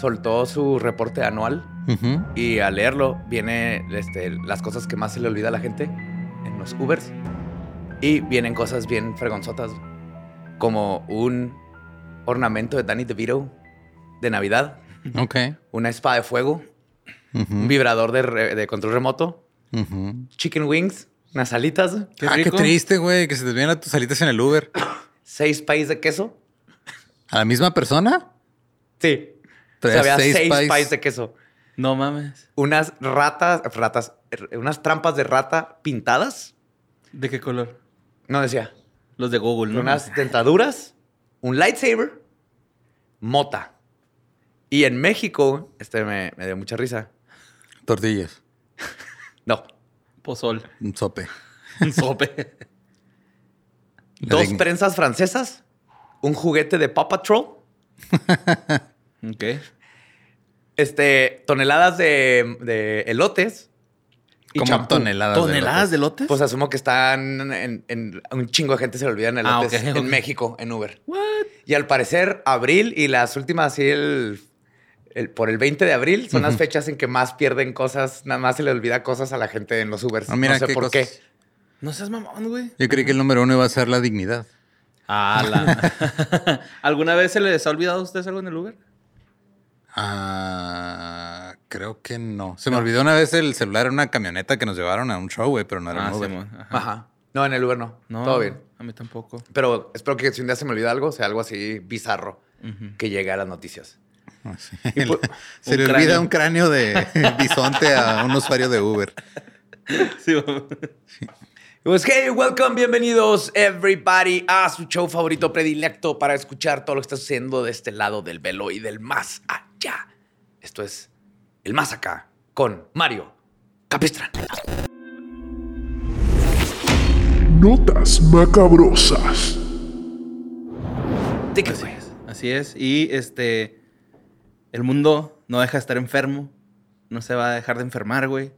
soltó su reporte anual y al leerlo viene este, las cosas que más se le olvida a la gente en los Ubers. Y vienen cosas bien fregonzotas, como un ornamento de Danny DeVito de Navidad. Ok. Una espada de fuego. Un vibrador de, de control remoto. Chicken wings. Unas alitas. ah, qué triste, güey, que se te vienen tus alitas en el Uber. Seis países de queso. ¿A la misma persona? Sí. O sea, había seis, países de queso. No mames. Unas ratas, ratas, unas trampas de rata pintadas. ¿De qué color? No decía. Los de Google, ¿no? Unas dentaduras, un lightsaber, mota. Y en México, este me, dio mucha risa. Tortillas. no. Pozol. Un sope. Un sope. Dos prensas francesas, un juguete de Paw Patrol. ok este, toneladas de, elotes. ¿Cómo toneladas? ¿Toneladas de elotes? Pues asumo que están en, un chingo de gente se le olvidan ah, elotes en México, en Uber. What? Y al parecer, abril y las últimas, así el, por el 20 de abril, son las fechas en que más pierden cosas, nada más se le olvida cosas a la gente en los Ubers. Ah, no sé por qué. No seas mamón, güey. Yo creí que el número uno iba a ser la dignidad. Ah, la... ¿Alguna vez se les ha olvidado a ustedes algo en el Uber? Ah, creo que no. Se me olvidó una vez el celular en una camioneta que nos llevaron a un show, güey, pero no era ah, Uber. ajá. No, en el Uber no. no. Todo bien. A mí tampoco. Pero espero que si un día se me olvida algo, sea algo así bizarro que llegue a las noticias. Ah, se le olvida un cráneo de bisonte a un usuario de Uber. sí. Pues hey, welcome, bienvenidos everybody a su show favorito predilecto para escuchar todo lo que está sucediendo de este lado del velo y del más allá. Esto es El Más Acá con Mario Capistrán. Notas macabrosas. Así es, así es. Y este, el mundo no deja de estar enfermo. No se va a dejar de enfermar, güey.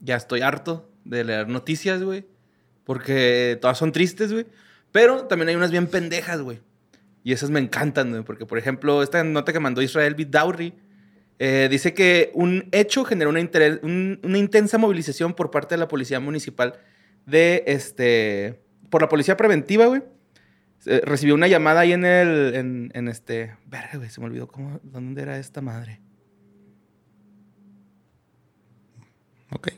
Ya estoy harto de leer noticias, güey porque todas son tristes, güey. Pero también hay unas bien pendejas, güey. Y esas me encantan, güey. Porque, por ejemplo, esta nota que mandó Israel Bidowry eh, dice que un hecho generó una, intensa movilización por parte de la policía municipal de este. Por la policía preventiva, güey. recibió una llamada ahí en el. En, en este. Verga, güey, se me olvidó cómo. ¿Dónde era esta madre? Ok.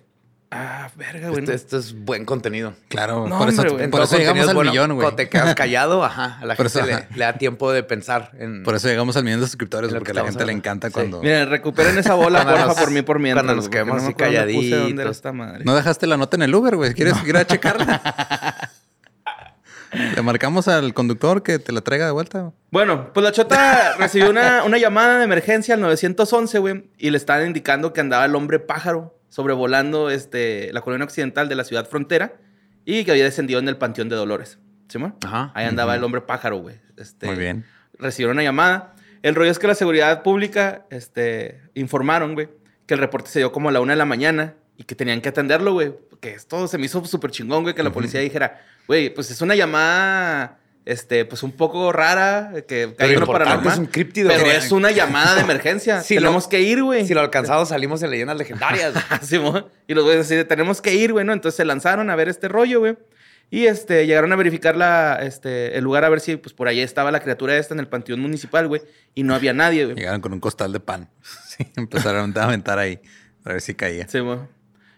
Ah, verga, güey. Este, esto es buen contenido. Claro, por, eso, por eso llegamos al millón, güey. Cuando te quedas callado, ajá, a la gente le, da tiempo de pensar. En, por eso llegamos al millón de suscriptores, porque a la gente le encanta cuando... Miren, recuperen esa bola, porfa, por mí, por mientras. Cuando nos quedemos así calladitos. No dejaste la nota en el Uber, güey. ¿Quieres ir a checarla? Le marcamos al conductor que te la traiga de vuelta. Bueno, pues la chota recibió una, una llamada de emergencia al 911, güey, y le estaban indicando que andaba el hombre pájaro sobrevolando este, la colonia occidental de la ciudad frontera y que había descendido en el Panteón de Dolores. ¿Sí, Ajá. Ahí andaba el hombre pájaro, güey. Este, Muy bien. Recibieron una llamada. El rollo es que la seguridad pública este, informaron, güey, que el reporte se dio como a la una de la mañana y que tenían que atenderlo, güey. Que esto se me hizo súper chingón, güey, que la policía dijera, güey, pues es una llamada este, pues un poco rara, que hay uno paranormal. es un críptido. Pero es una llamada de emergencia. Sí, tenemos lo- que ir, güey. Si lo alcanzamos, salimos en leyendas legendarias. Simón. y los güeyes así tenemos que ir, güey, ¿no? Entonces se lanzaron a ver este rollo, güey. Y este, llegaron a verificar la, este, el lugar a ver si pues, por ahí estaba la criatura esta en el panteón municipal, güey. Y no había nadie, güey. Llegaron con un costal de pan. Sí, empezaron a aventar ahí. A ver si caía. Sí, güey.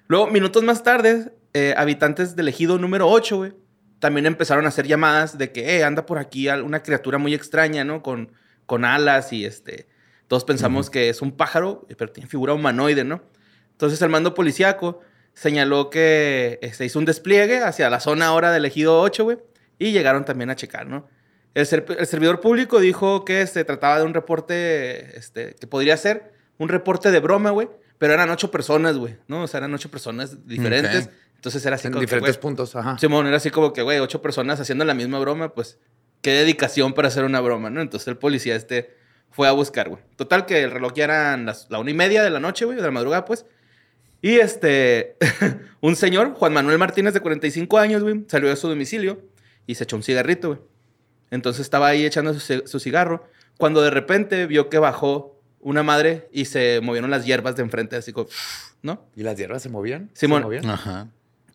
Luego, minutos más tarde, eh, habitantes del ejido número 8, güey, también empezaron a hacer llamadas de que, eh, anda por aquí una criatura muy extraña, ¿no? Con, con alas y este. Todos pensamos que es un pájaro, pero tiene figura humanoide, ¿no? Entonces el mando policíaco señaló que eh, se hizo un despliegue hacia la zona ahora del ejido 8, güey, y llegaron también a checar, ¿no? El, ser- el servidor público dijo que se trataba de un reporte, este, que podría ser un reporte de broma, güey, pero eran ocho personas, güey, ¿no? O sea, eran ocho personas diferentes. Ok. Entonces era así en como que, diferentes puntos. Ajá. Simón, era así como que, güey, ocho personas haciendo la misma broma, pues, qué dedicación para hacer una broma, ¿no? Entonces el policía este fue a buscar, güey. Total que el reloj ya eran las, la una y media de la noche, güey, de la madrugada, pues. Y este, un señor, Juan Manuel Martínez, de 45 años, güey, salió de su domicilio y se echó un cigarrito, güey. Entonces estaba ahí echando su, su cigarro, cuando de repente vio que bajó una madre y se movieron las hierbas de enfrente, así como, ¿no? ¿Y las hierbas se movían? Simón. ¿Se movían? Ajá.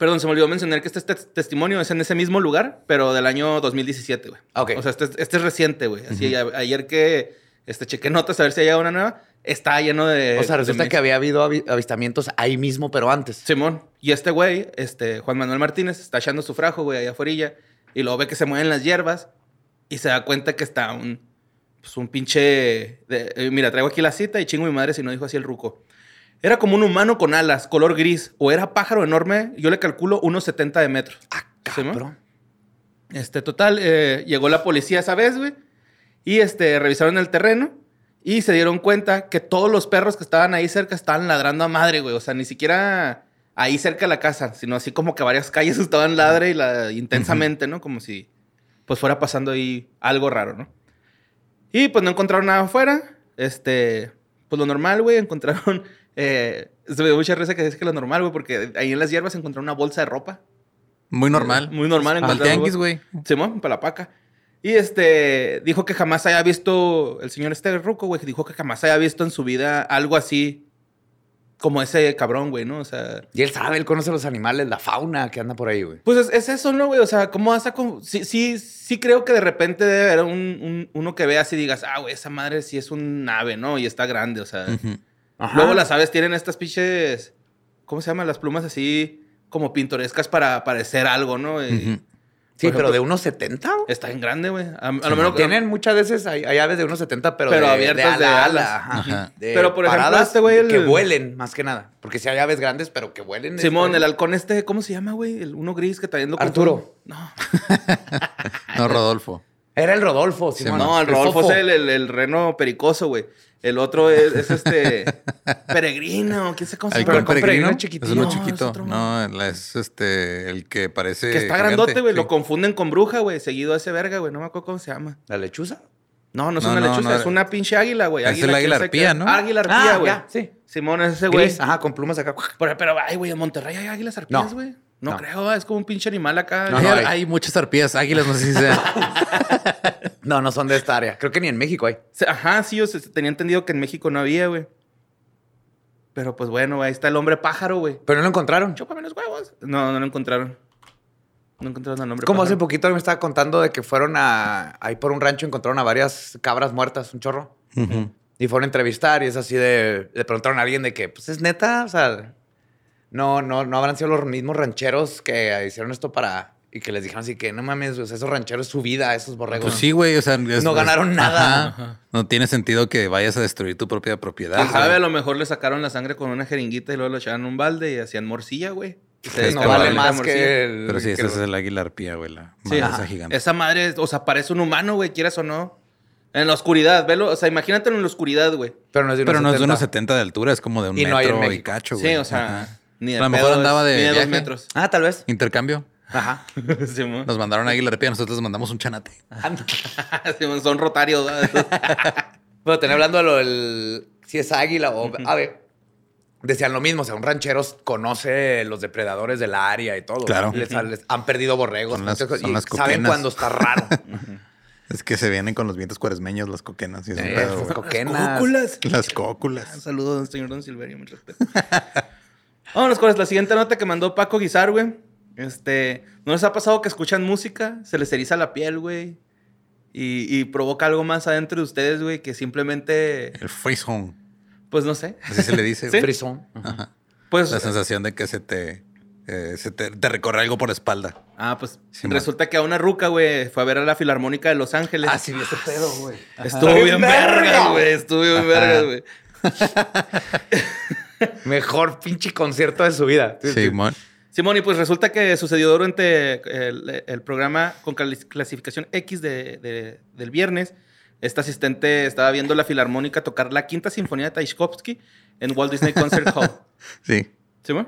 Perdón, se me olvidó mencionar que este tes- testimonio es en ese mismo lugar, pero del año 2017, güey. Ok. O sea, este, es- este es reciente, güey. Así, a- ayer que este, chequé notas a ver si hay una nueva, está lleno de... O sea, resulta que había habido avi- avistamientos ahí mismo, pero antes. Simón. Y este güey, este, Juan Manuel Martínez, está echando su frajo, güey, allá afuera. Y luego ve que se mueven las hierbas y se da cuenta que está un, pues un pinche... de- eh, mira, traigo aquí la cita y chingo mi madre si no dijo así el ruco. Era como un humano con alas, color gris, o era pájaro enorme, yo le calculo unos 70 de metro. Ah, cabrón. Este, total, eh, llegó la policía esa vez, güey. Y este, revisaron el terreno y se dieron cuenta que todos los perros que estaban ahí cerca estaban ladrando a madre, güey. O sea, ni siquiera ahí cerca de la casa, sino así como que varias calles estaban ladre y la, intensamente, ¿no? Como si pues fuera pasando ahí algo raro, ¿no? Y pues no encontraron nada afuera. Este, pues lo normal, güey, encontraron. Eh, se me dio mucha risa que dice que lo normal, güey, porque ahí en las hierbas encontraron una bolsa de ropa. Muy normal. Muy normal Al encontrar tianguis, güey. Simón, para la paca. Y este, dijo que jamás haya visto, el señor este ruco, güey, dijo que jamás haya visto en su vida algo así como ese cabrón, güey, ¿no? O sea, Y él sabe, él conoce los animales, la fauna que anda por ahí, güey. pues es, es eso, ¿no, güey? O sea, ¿cómo vas a... con- Sí, sí, sí creo que de repente debe haber un, un- uno que veas y digas, ah, güey, esa madre sí es un ave, ¿no? Y está grande, o sea... Ajá. Luego las aves tienen estas pinches, ¿cómo se llaman? Las plumas así como pintorescas para parecer algo, ¿no? Y. Sí, pero de unos 70. güey. Está en grande, güey. A, a lo menos Tienen muchas veces, hay, hay aves de unos 70, pero, Pero de, abiertas de ala ajá. Ajá. De Pero, por ejemplo, este güey, el- Que vuelen, más que nada. Porque si hay aves grandes, pero que vuelen. Simón, este- el halcón este, ¿cómo se llama, güey? El uno gris que lo Arturo. confundo. No, No, Rodolfo. Era el Rodolfo, Simón. no, el El Rodolfo fofo. es el, el- el reno pericoso, güey. El otro es, es este peregrino, quién se ¿El llama. halcón peregrino? es chiquitito. Es uno No, es chiquito. otro. No, es este, el que parece. Que está gigante, grandote, güey. sí. Lo confunden con bruja, güey. Seguido a ese verga, güey. No me acuerdo cómo se llama. ¿La lechuza? No, no es No, una no, lechuza, no es una pinche águila, güey. Es el águila arpía, ¿no? Águila arpía, güey. Ah, sí. Simón es ese güey. Ajá, con plumas acá. Pero, pero, ay, güey, en Monterrey hay águilas arpías, No. güey. No, No. creo, es como un pinche animal acá. No, Hay- no, hay, hay. muchas arpías, águilas, no sé si sea. No, no son de esta área. Creo que ni en México hay. Se- Ajá, sí, yo se- tenía entendido que en México no había, güey. Pero pues bueno, ahí está el hombre pájaro, güey. Pero no lo encontraron. Chúpame los huevos. No, no lo encontraron. No encontraron al hombre Como hace poquito me estaba contando de que fueron a. Ahí por un rancho encontraron a varias cabras muertas, un chorro. Y fueron a entrevistar y es así de. Le preguntaron a alguien de que, pues es neta, o sea. No, no, no habrán sido los mismos rancheros que hicieron esto para. Y que les dijeron así que no mames, sea, esos rancheros, su vida, esos borregos. Pues sí, güey. O sea, es- No ganaron es- nada. Ajá. No tiene sentido que vayas a destruir tu propia propiedad. ¿Quién sabe? güey. A lo mejor le sacaron la sangre con una jeringuita y luego lo echaban en un balde y hacían morcilla, güey. Es no vale más que el. Pero sí, ese es el águila arpía, güey. La Sí, madre ajá. esa gigante. Esa madre, o sea, parece un humano, güey, quieras o no. En la oscuridad, velo. O sea, imagínatelo en la oscuridad, güey. Pero no es de Pero no es de unos 70. 70 de altura, es como de un Y no hay en metro y cacho, güey. Sí, o sea, Ajá. Ni de A lo mejor pedo andaba de ni de dos metros. Ah, tal vez. Intercambio. Ajá. Sí. Nos mandaron águila arpía, nosotros mandamos un chanate. Sí, mo, Son rotarios. Bueno, tenía hablando de lo del. Si es águila o ave. Decían lo mismo, o sea, un ranchero conoce los depredadores del área y todo. Claro. Les, les han perdido borregos. Son las- entonces, son y las saben coquenas. cuando está raro. Es que se vienen con los vientos cuaresmeños, las coquenas. Y es un Eh, pedo, esas güey. coquenas. Cóculas. Las Ah, cóculas. Saludos, señor Don Silverio, mi respeto. Vámonos con la siguiente nota que mandó Paco Guizar, güey. Este, ¿no les ha pasado que escuchan música? Se les eriza la piel, güey. Y, y provoca algo más adentro de ustedes, güey, que simplemente, El home. pues no sé. Así se le dice. ¿Sí? Frisón. Ajá. Pues, La sensación de que se te, eh, se te, te recorre algo por la espalda. ah, pues Sí, resulta que a una ruca, güey, fue a ver a la Filarmónica de Los Ángeles. Ah, sí, vi ese pedo, güey. Estuvo bien verga, güey. Estuvo bien verga, güey. Mejor pinche concierto de su vida. Simón. Simón, y pues resulta que sucedió durante el, el programa con clasificación X de- de- del viernes. Esta asistente estaba viendo la filarmónica tocar la quinta sinfonía de Tchaikovsky en Walt Disney Concert Hall. Sí. ¿Simón?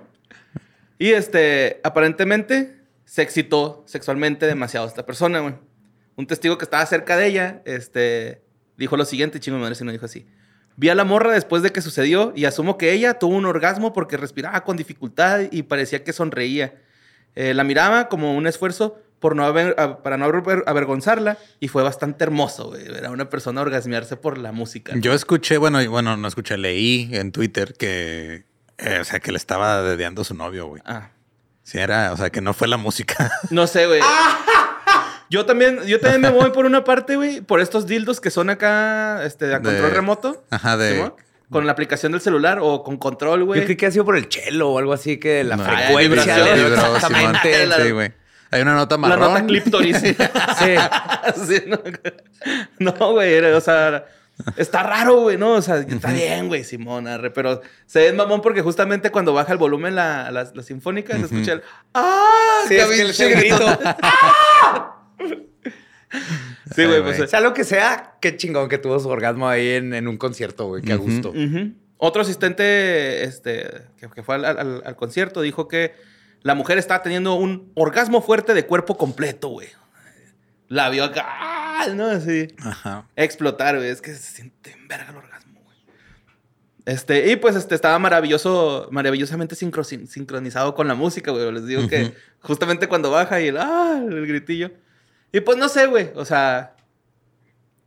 Y este, aparentemente se excitó sexualmente demasiado esta persona, güey. Un testigo que estaba cerca de ella, este, dijo lo siguiente, chingo madre si no dijo así. Vi a la morra después de que sucedió y asumo que ella tuvo un orgasmo porque respiraba con dificultad y parecía que sonreía. Eh, la miraba como un esfuerzo por no a- para no aver- avergonzarla y fue bastante hermoso, güey. Era una persona orgasmearse por la música. Yo escuché, bueno, y- bueno, no escuché, leí en Twitter que, eh, o sea, que le estaba dedeando a su novio, güey. Ah. Sí, era, o sea, que no fue la música. No sé, güey. Yo también, yo también me voy por una parte, güey, por estos dildos que son acá, este, a De- control remoto. Ajá, de- ¿Simón? Con la aplicación del celular o con control, güey. Yo creí que ha sido por el chelo o algo así, que la No, frecuencia exactamente. Simón. Sí, güey. Hay una nota La marrón. nota clíptoris. Sí. Sí, no, No, güey, era, o sea, está raro, güey, ¿no? O sea, está bien, güey, Simón, arre, pero se ve mamón porque justamente cuando baja el volumen la, la, la sinfónica se escucha el ¡Ah! Sí, es que el pinche grito. Sí, güey, pues. güey. Sea lo que sea, qué chingón que tuvo su orgasmo ahí en, en un concierto, güey. Qué a gusto. Otro asistente este, que, que fue al, al- al concierto dijo que la mujer estaba teniendo un orgasmo fuerte de cuerpo completo, güey. La vio acá, ¡ah! ¿no? Así. Ajá. Explotar, güey. Es que se siente en verga el orgasmo, güey. Este, y pues este, estaba maravilloso, maravillosamente sincro- sin- sincronizado con la música, güey. Les digo que justamente cuando baja y el, ¡ah! el gritillo. Y pues no sé, güey. O sea,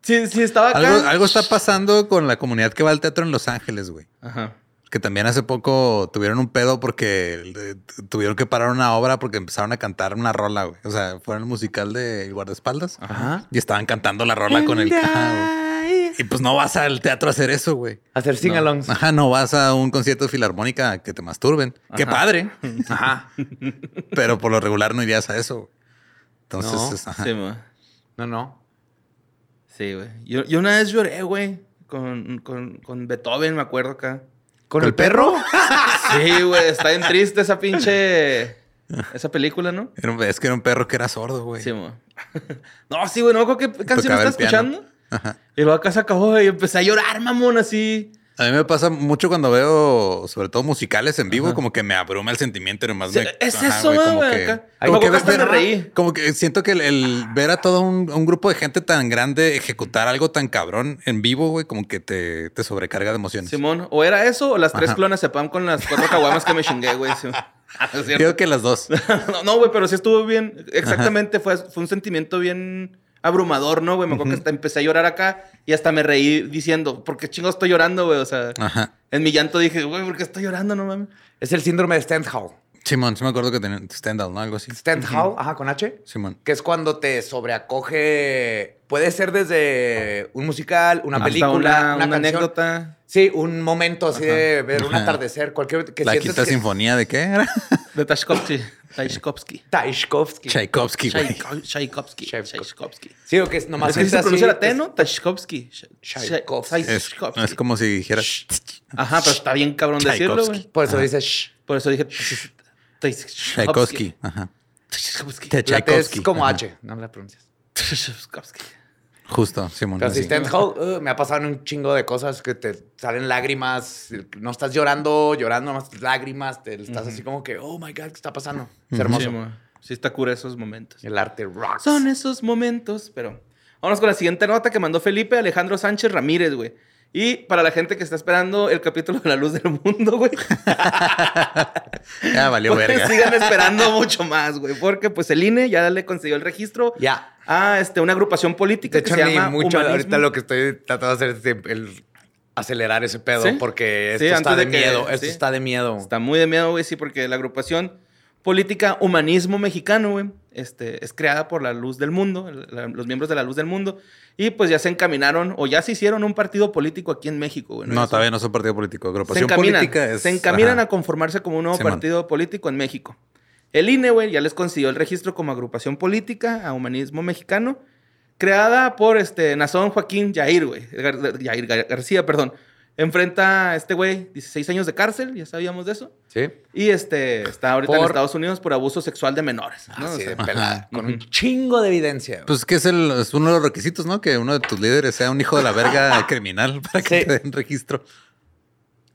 si, si estaba acá. Algo, algo está pasando con la comunidad que va al teatro en Los Ángeles, güey. Ajá. Que también hace poco tuvieron un pedo porque eh, tuvieron que parar una obra porque empezaron a cantar una rola, güey. O sea, fueron el musical de El Guardaespaldas. Ajá. Y estaban cantando la rola con el Ajá. Y pues no vas al teatro a hacer eso, güey. Hacer sing-alongs. Ajá, no vas a un concierto de filarmónica a que te masturben. Qué padre. Ajá. Pero por lo regular no irías a eso. Entonces, No. es- ajá. Sí. No, no. Sí, güey. Yo, yo una vez lloré, güey. Con, con, con Beethoven, me acuerdo acá. ¿Con el perro? Sí, güey. Está bien triste esa pinche... Esa película, ¿no? Era un- es que era un perro que era sordo, güey. Sí, güey. No, sí, güey. No me acuerdo qué canción piano. escuchando. Ajá. Y luego acá se acabó y empecé a llorar, mamón, así. A mí me pasa mucho cuando veo, sobre todo musicales en vivo, Ajá. como que me abruma el sentimiento y nomás Sí, me... es ajá, eso, güey, como que, como Me que ver- reí. Como que siento que el, el ver a todo un, un grupo de gente tan grande ejecutar algo tan cabrón en vivo, güey, como que te, te sobrecarga de emociones. Simón, o era eso o las tres Ajá. clonas sepam con las cuatro caguamas que me chingué, güey. Creo que las dos. no, no, güey, pero sí estuvo bien. Exactamente, fue, fue un sentimiento bien abrumador, ¿no, güey? Me acuerdo que hasta empecé a llorar acá y hasta me reí diciendo, ¿por qué chingo estoy llorando, güey? O sea, Ajá. en mi llanto dije, güey, ¿por qué estoy llorando, no mames? Es el síndrome de Stendhal. Simón, sí me acuerdo que tenía Stendhal, ¿no? Algo así. Stendhal, ajá, con H. Simón. Que es cuando te sobreacoge. Puede ser desde un musical, una Hasta película, una, una, una canción. anécdota Sí, un momento así de ver un atardecer, cualquier que La quinta que- sinfonía de qué era? de Tchaikovsky. Tchaikovsky. Tchaikovsky. Tchaikovsky, Tchaikovsky. Tchaikovsky. Tchaikovsky. Sí, o que es nomás Es que se pronuncia la T, es- ¿no? Tchaikovsky. Tchaikovsky. Es, como si dijeras... Ajá, pero está bien cabrón decirlo, güey. Por eso dices shh. Por eso dije... Tchaikovsky. Ajá. Tchaikovsky. La T es como Ajá. H, no la pronuncias. Tchaikovsky. Justo, Simón. Pero si Stendhal, uh, me ha pasado en un chingo de cosas que te salen lágrimas. No estás llorando, llorando, nomás lágrimas. Te estás así como que, oh my God, ¿qué está pasando? Es hermoso. Sí, mo. sí está cura esos momentos. El arte rocks. Son esos momentos, pero... Vámonos con la siguiente nota que mandó Felipe Alejandro Sánchez Ramírez, güey. Y para la gente que está esperando el capítulo de La Luz del Mundo, güey. Ya valió pues verga. sigan esperando mucho más, güey. Porque pues el INE ya le consiguió el registro Ya. a este, una agrupación política De que hecho, se ni llama mucho Humanismo. ahorita lo que estoy tratando de hacer es el acelerar ese pedo ¿Sí? porque esto está de, de que- miedo. Esto sí. está de miedo. Está muy de miedo, güey, sí, porque la agrupación política Humanismo Mexicano, güey, este, es creada por la Luz del Mundo, la- los miembros de la Luz del Mundo, y pues ya se encaminaron o ya se hicieron un partido político aquí en México, güey. No, Eso- todavía no es un partido político. se Agrupación encaminan, política es. se encaminan ajá. a conformarse como un nuevo partido político en México. El INE, güey, ya les consiguió el registro como agrupación política a Humanismo Mexicano, creada por este Nazón Joaquín Yair, güey, Gar- Yair Gar- García, perdón. Enfrenta a este güey 16 años de cárcel, ya sabíamos de eso. Sí. Y este está ahorita en Estados Unidos por abuso sexual de menores. ¿no? O Así sea, de pelada. ajá. Con un chingo de evidencia. Pues que es, el, es uno de los requisitos, ¿no? Que uno de tus líderes sea un hijo de la verga criminal para que Sí. te den registro.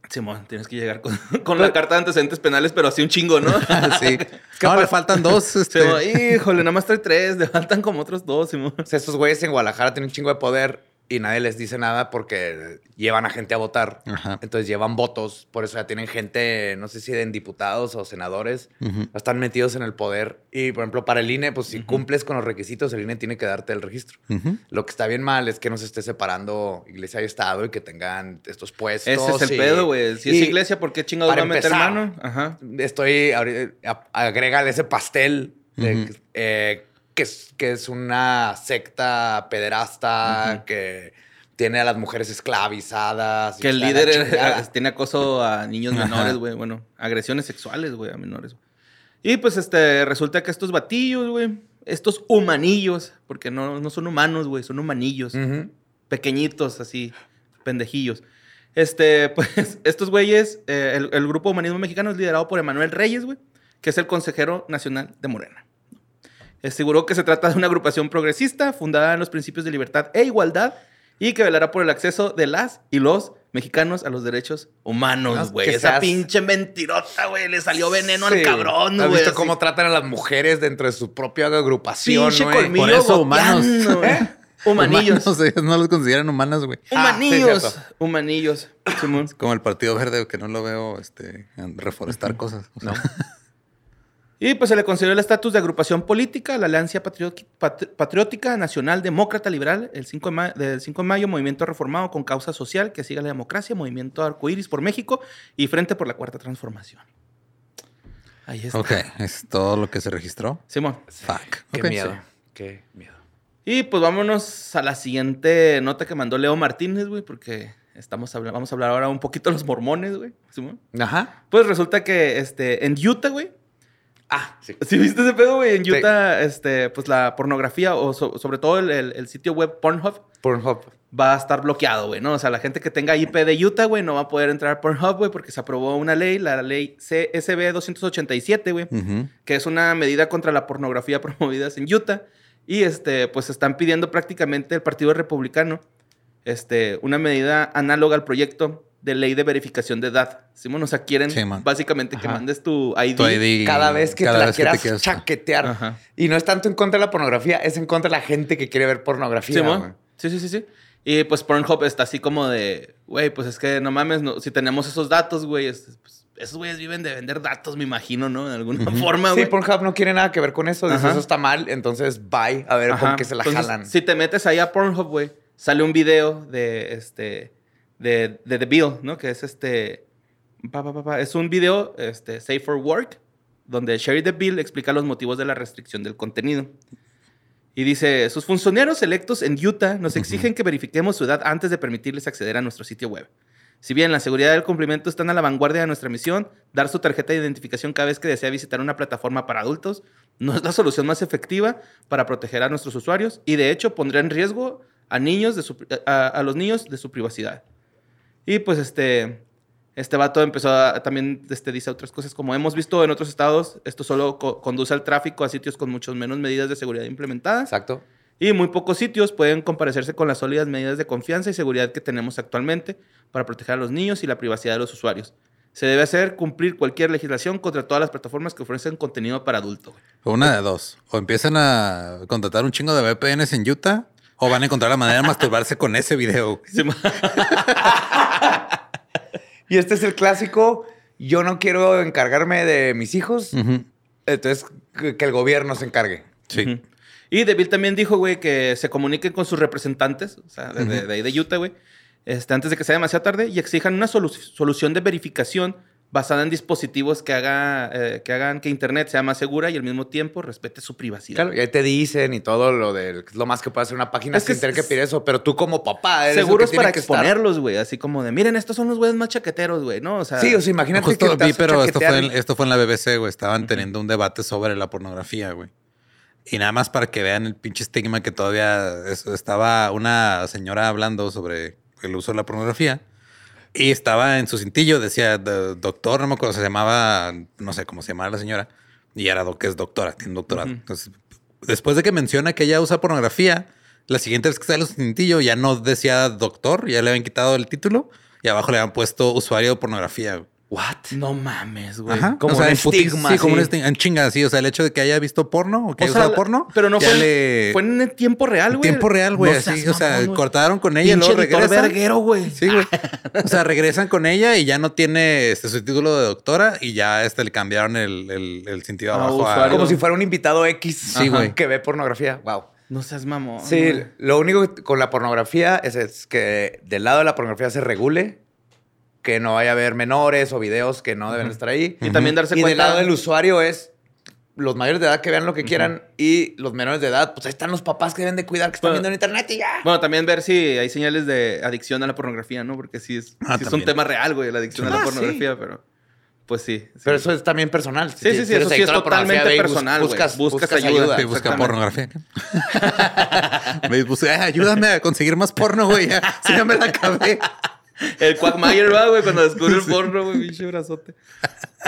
Simón, tienes que llegar con, con la carta de antecedentes penales, pero así un chingo, ¿no? sí. No, le faltan dos. Este. Simón, híjole, nada más trae tres, le faltan como otros dos, Simón. O sea, estos güeyes en Guadalajara tienen un chingo de poder y nadie les dice nada porque llevan a gente a votar. Ajá. Entonces llevan votos. Por eso ya tienen gente, no sé si en diputados o senadores, Ujú. están metidos en el poder. Y por ejemplo, para el INE, pues si cumples con los requisitos, el INE tiene que darte el registro. Ujú. Lo que está bien mal es que no se esté separando iglesia y Estado y que tengan estos puestos. Ese es el y- pedo, güey. Si es iglesia, ¿por qué chingados va a meter mano? Ajá. Estoy, agrégale ese pastel de, eh, que, es, que es una secta pederasta que tiene a las mujeres esclavizadas. Que el líder era- tiene acoso a niños menores, güey. Bueno, agresiones sexuales, güey, a menores. Y pues este, resulta que estos batillos, güey, estos humanillos, porque no, no son humanos, güey, son humanillos. Pequeñitos, así, pendejillos. Este, pues, estos güeyes, eh, el, el grupo Humanismo Mexicano es liderado por Emanuel Reyes, güey, que es el consejero nacional de Morena. Aseguró que se trata de una agrupación progresista fundada en los principios de libertad e igualdad y que velará por el acceso de las y los mexicanos a los derechos humanos, No, güey. Esa seas- pinche mentirota, güey. Le salió veneno Sí. al cabrón, ¿Has güey. visto así. cómo tratan a las mujeres dentro de su propia agrupación? Pinche güey? colmillo Por eso, humanos. güey. Humanillos. Humanos, ellos no los consideran humanas, güey. Ah, sí, Humanillos. Humanillos. Como el Partido Verde, que no lo veo este, reforestar cosas. O sea, Y pues se le concedió el estatus de agrupación política, la Alianza Patriótica Nacional Demócrata Liberal, el 5 de, ma- del 5 de mayo, Movimiento Reformado con Causa Social que siga la democracia, Movimiento Arcoíris por México y Frente por la Cuarta Transformación. Ahí está. Ok, es todo lo que se registró. Simón. Fuck. Qué miedo. Qué miedo. Y pues vámonos a la siguiente nota que mandó Leo Martínez, güey, porque estamos habla- vamos a hablar ahora un poquito de los mormones, güey. Simón. Ajá. Pues resulta que este, en Utah, güey, Ah, sí. ¿Sí viste ese pedo, güey? En Sí. Utah, este, pues la pornografía o so- sobre todo el, el- el sitio web Pornhub Pornhub. va a estar bloqueado, güey, ¿no? O sea, la gente que tenga IP de Utah, güey, no va a poder entrar a Pornhub, güey, porque se aprobó una ley, la ley CSB 287, güey, que es una medida contra la pornografía promovida en Utah. Y, este, pues están pidiendo prácticamente el Partido Republicano, este, una medida análoga al proyecto de ley de verificación de edad. Simón, o sea, quieren Sí, básicamente que mandes tu ID. Tu ID Cada vez que cada te la vez quieras chaquetear. Ajá. Y no es tanto en contra de la pornografía, es en contra de la gente que quiere ver pornografía. Sí, sí, sí, sí. Y pues Pornhub está así como de, güey, pues es que no mames, no, si tenemos esos datos, güey, es- pues, esos güeyes viven de vender datos, me imagino, ¿no? De alguna forma, Sí, güey. Pornhub no quiere nada que ver con eso. Dice, eso está mal, entonces bye, a ver Ajá. con qué se la Entonces, jalan. Si te metes ahí a Pornhub, güey, sale un video de este, de, de The Bill, ¿no? Que es este, pa, pa, pa, es un video, este, Safe for Work, donde Sherry The Bill explica los motivos de la restricción del contenido. Y dice, sus funcionarios electos en Utah nos exigen que verifiquemos su edad antes de permitirles acceder a nuestro sitio web. Si bien la seguridad y el cumplimiento están a la vanguardia de nuestra misión, dar su tarjeta de identificación cada vez que desea visitar una plataforma para adultos no es la solución más efectiva para proteger a nuestros usuarios y de hecho pondría en riesgo a niños de su- a, a los niños de su privacidad. Y pues este este vato empezó a, también este, dice otras cosas como hemos visto en otros estados, esto solo co- conduce al tráfico a sitios con muchos menos medidas de seguridad implementadas. Exacto. Y muy pocos sitios pueden comparecerse con las sólidas medidas de confianza y seguridad que tenemos actualmente para proteger a los niños y la privacidad de los usuarios. Se debe hacer cumplir cualquier legislación contra todas las plataformas que ofrecen contenido para adulto. güey. Una de dos. O empiezan a contratar un chingo de VPNs en Utah. O van a encontrar la manera de masturbarse con ese video. Y este es el clásico. Yo no quiero encargarme de mis hijos. Ujú. Entonces, que, el gobierno se encargue. Sí. Y Deville también dijo, güey, que se comuniquen con sus representantes, o sea, de, de- de ahí de Utah, güey, este, antes de que sea demasiado tarde y exijan una solu- solución de verificación basada en dispositivos que, haga, eh, que hagan que Internet sea más segura y al mismo tiempo respete su privacidad. Claro, y ahí te dicen y todo lo de lo más que puede hacer una página Es que sin tener que pedir eso. Pero tú como papá eres el Seguro que es tiene para que exponerlos, güey, así como de, miren, estos son los güeyes más chaqueteros, güey, ¿no? O sea, Sí, o sea, imagínate Justo que te vi, pero esto fue, en, esto fue en la BBC, güey. Estaban teniendo un debate sobre la pornografía, güey. Y nada más para que vean el pinche estigma que todavía es- estaba una señora hablando sobre el uso de la pornografía. Y estaba en su cintillo, decía "Do- doctor, no me acuerdo, se llamaba, no sé cómo se llamaba la señora. Y era que es doctora, tiene un doctorado. Entonces, después de que menciona que ella usa pornografía, la siguiente vez que sale su cintillo ya no decía doctor, ya le habían quitado el título y abajo le habían puesto usuario de pornografía. What? No mames, güey. Como o sea, un estigma, Sí, como un estigma. En chinga, sí. O sea, el hecho de que haya visto porno o que O haya sea, usado porno. pero no fue, le- fue en el tiempo real, güey. tiempo real, güey. No así, o sea, cortaron con ella y luego regresan. verguero, güey. Sí, güey. O sea, regresan con ella y ya no tiene este, su título de doctora y ya este, le cambiaron el, el, el sentido Ah, abajo a... Como si fuera un invitado X Sí, güey. que ve pornografía. Wow. No seas mamón. Sí, lo único que- con la pornografía es, es que del lado de la pornografía se regule, que no vaya a haber menores o videos que no deben estar ahí. Y también darse y cuenta. del lado del usuario es los mayores de edad que vean lo que quieran y los menores de edad, pues ahí están los papás que deben de cuidar que están Bueno. viendo en internet y ya. Bueno, también ver si hay señales de adicción a la pornografía, ¿no? Porque sí es, Ah, sí es un tema real, güey, la adicción a Ah, la sí. pero pues sí. sí. Pero eso es también personal. Sí, sí, sí, eso sí es la pornografía, totalmente y bus- personal. Buscas, Buscas buscas ayuda. ayuda. Sí, busca pornografía. Me puse, "Ay, ayúdame a conseguir más porno, güey. Ya, sí, ya me la acabé. El Quagmire, va, güey, cuando descubre el porno, güey, pinche brazote.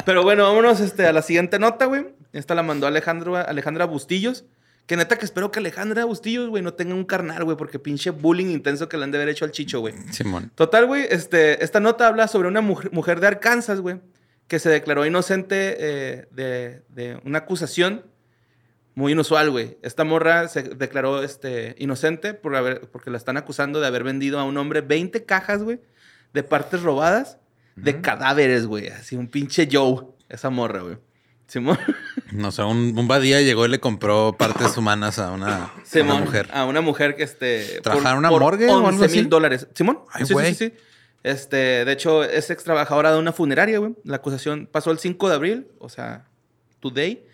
Pero bueno, vámonos este, a la siguiente nota, güey. Esta la mandó Alejandro, Alejandra Bustillos. Que neta que espero que Alejandra Bustillos, güey, no tenga un carnal, güey, porque pinche bullying intenso que le han de haber hecho al chicho, güey. Simón. Total, güey, este, esta nota habla sobre una mujer, mujer de Arkansas, güey, que se declaró inocente eh, de, de una acusación muy inusual, güey. Esta morra se declaró este, inocente por haber, porque la están acusando de haber vendido a un hombre 20 cajas, güey, de partes robadas de cadáveres, güey. Así un pinche Joe, esa morra, güey. Simón. No sé, un, un badía llegó y le compró partes humanas a una, a una Simón, mujer. A una mujer que este. ¿Trabajaba en una morgue o algo 11 así? mil dólares. Simón. Ay, sí, güey. sí, sí, sí. Este, de hecho, es ex trabajadora de una funeraria, güey. La acusación pasó el 5 de abril, o sea, today.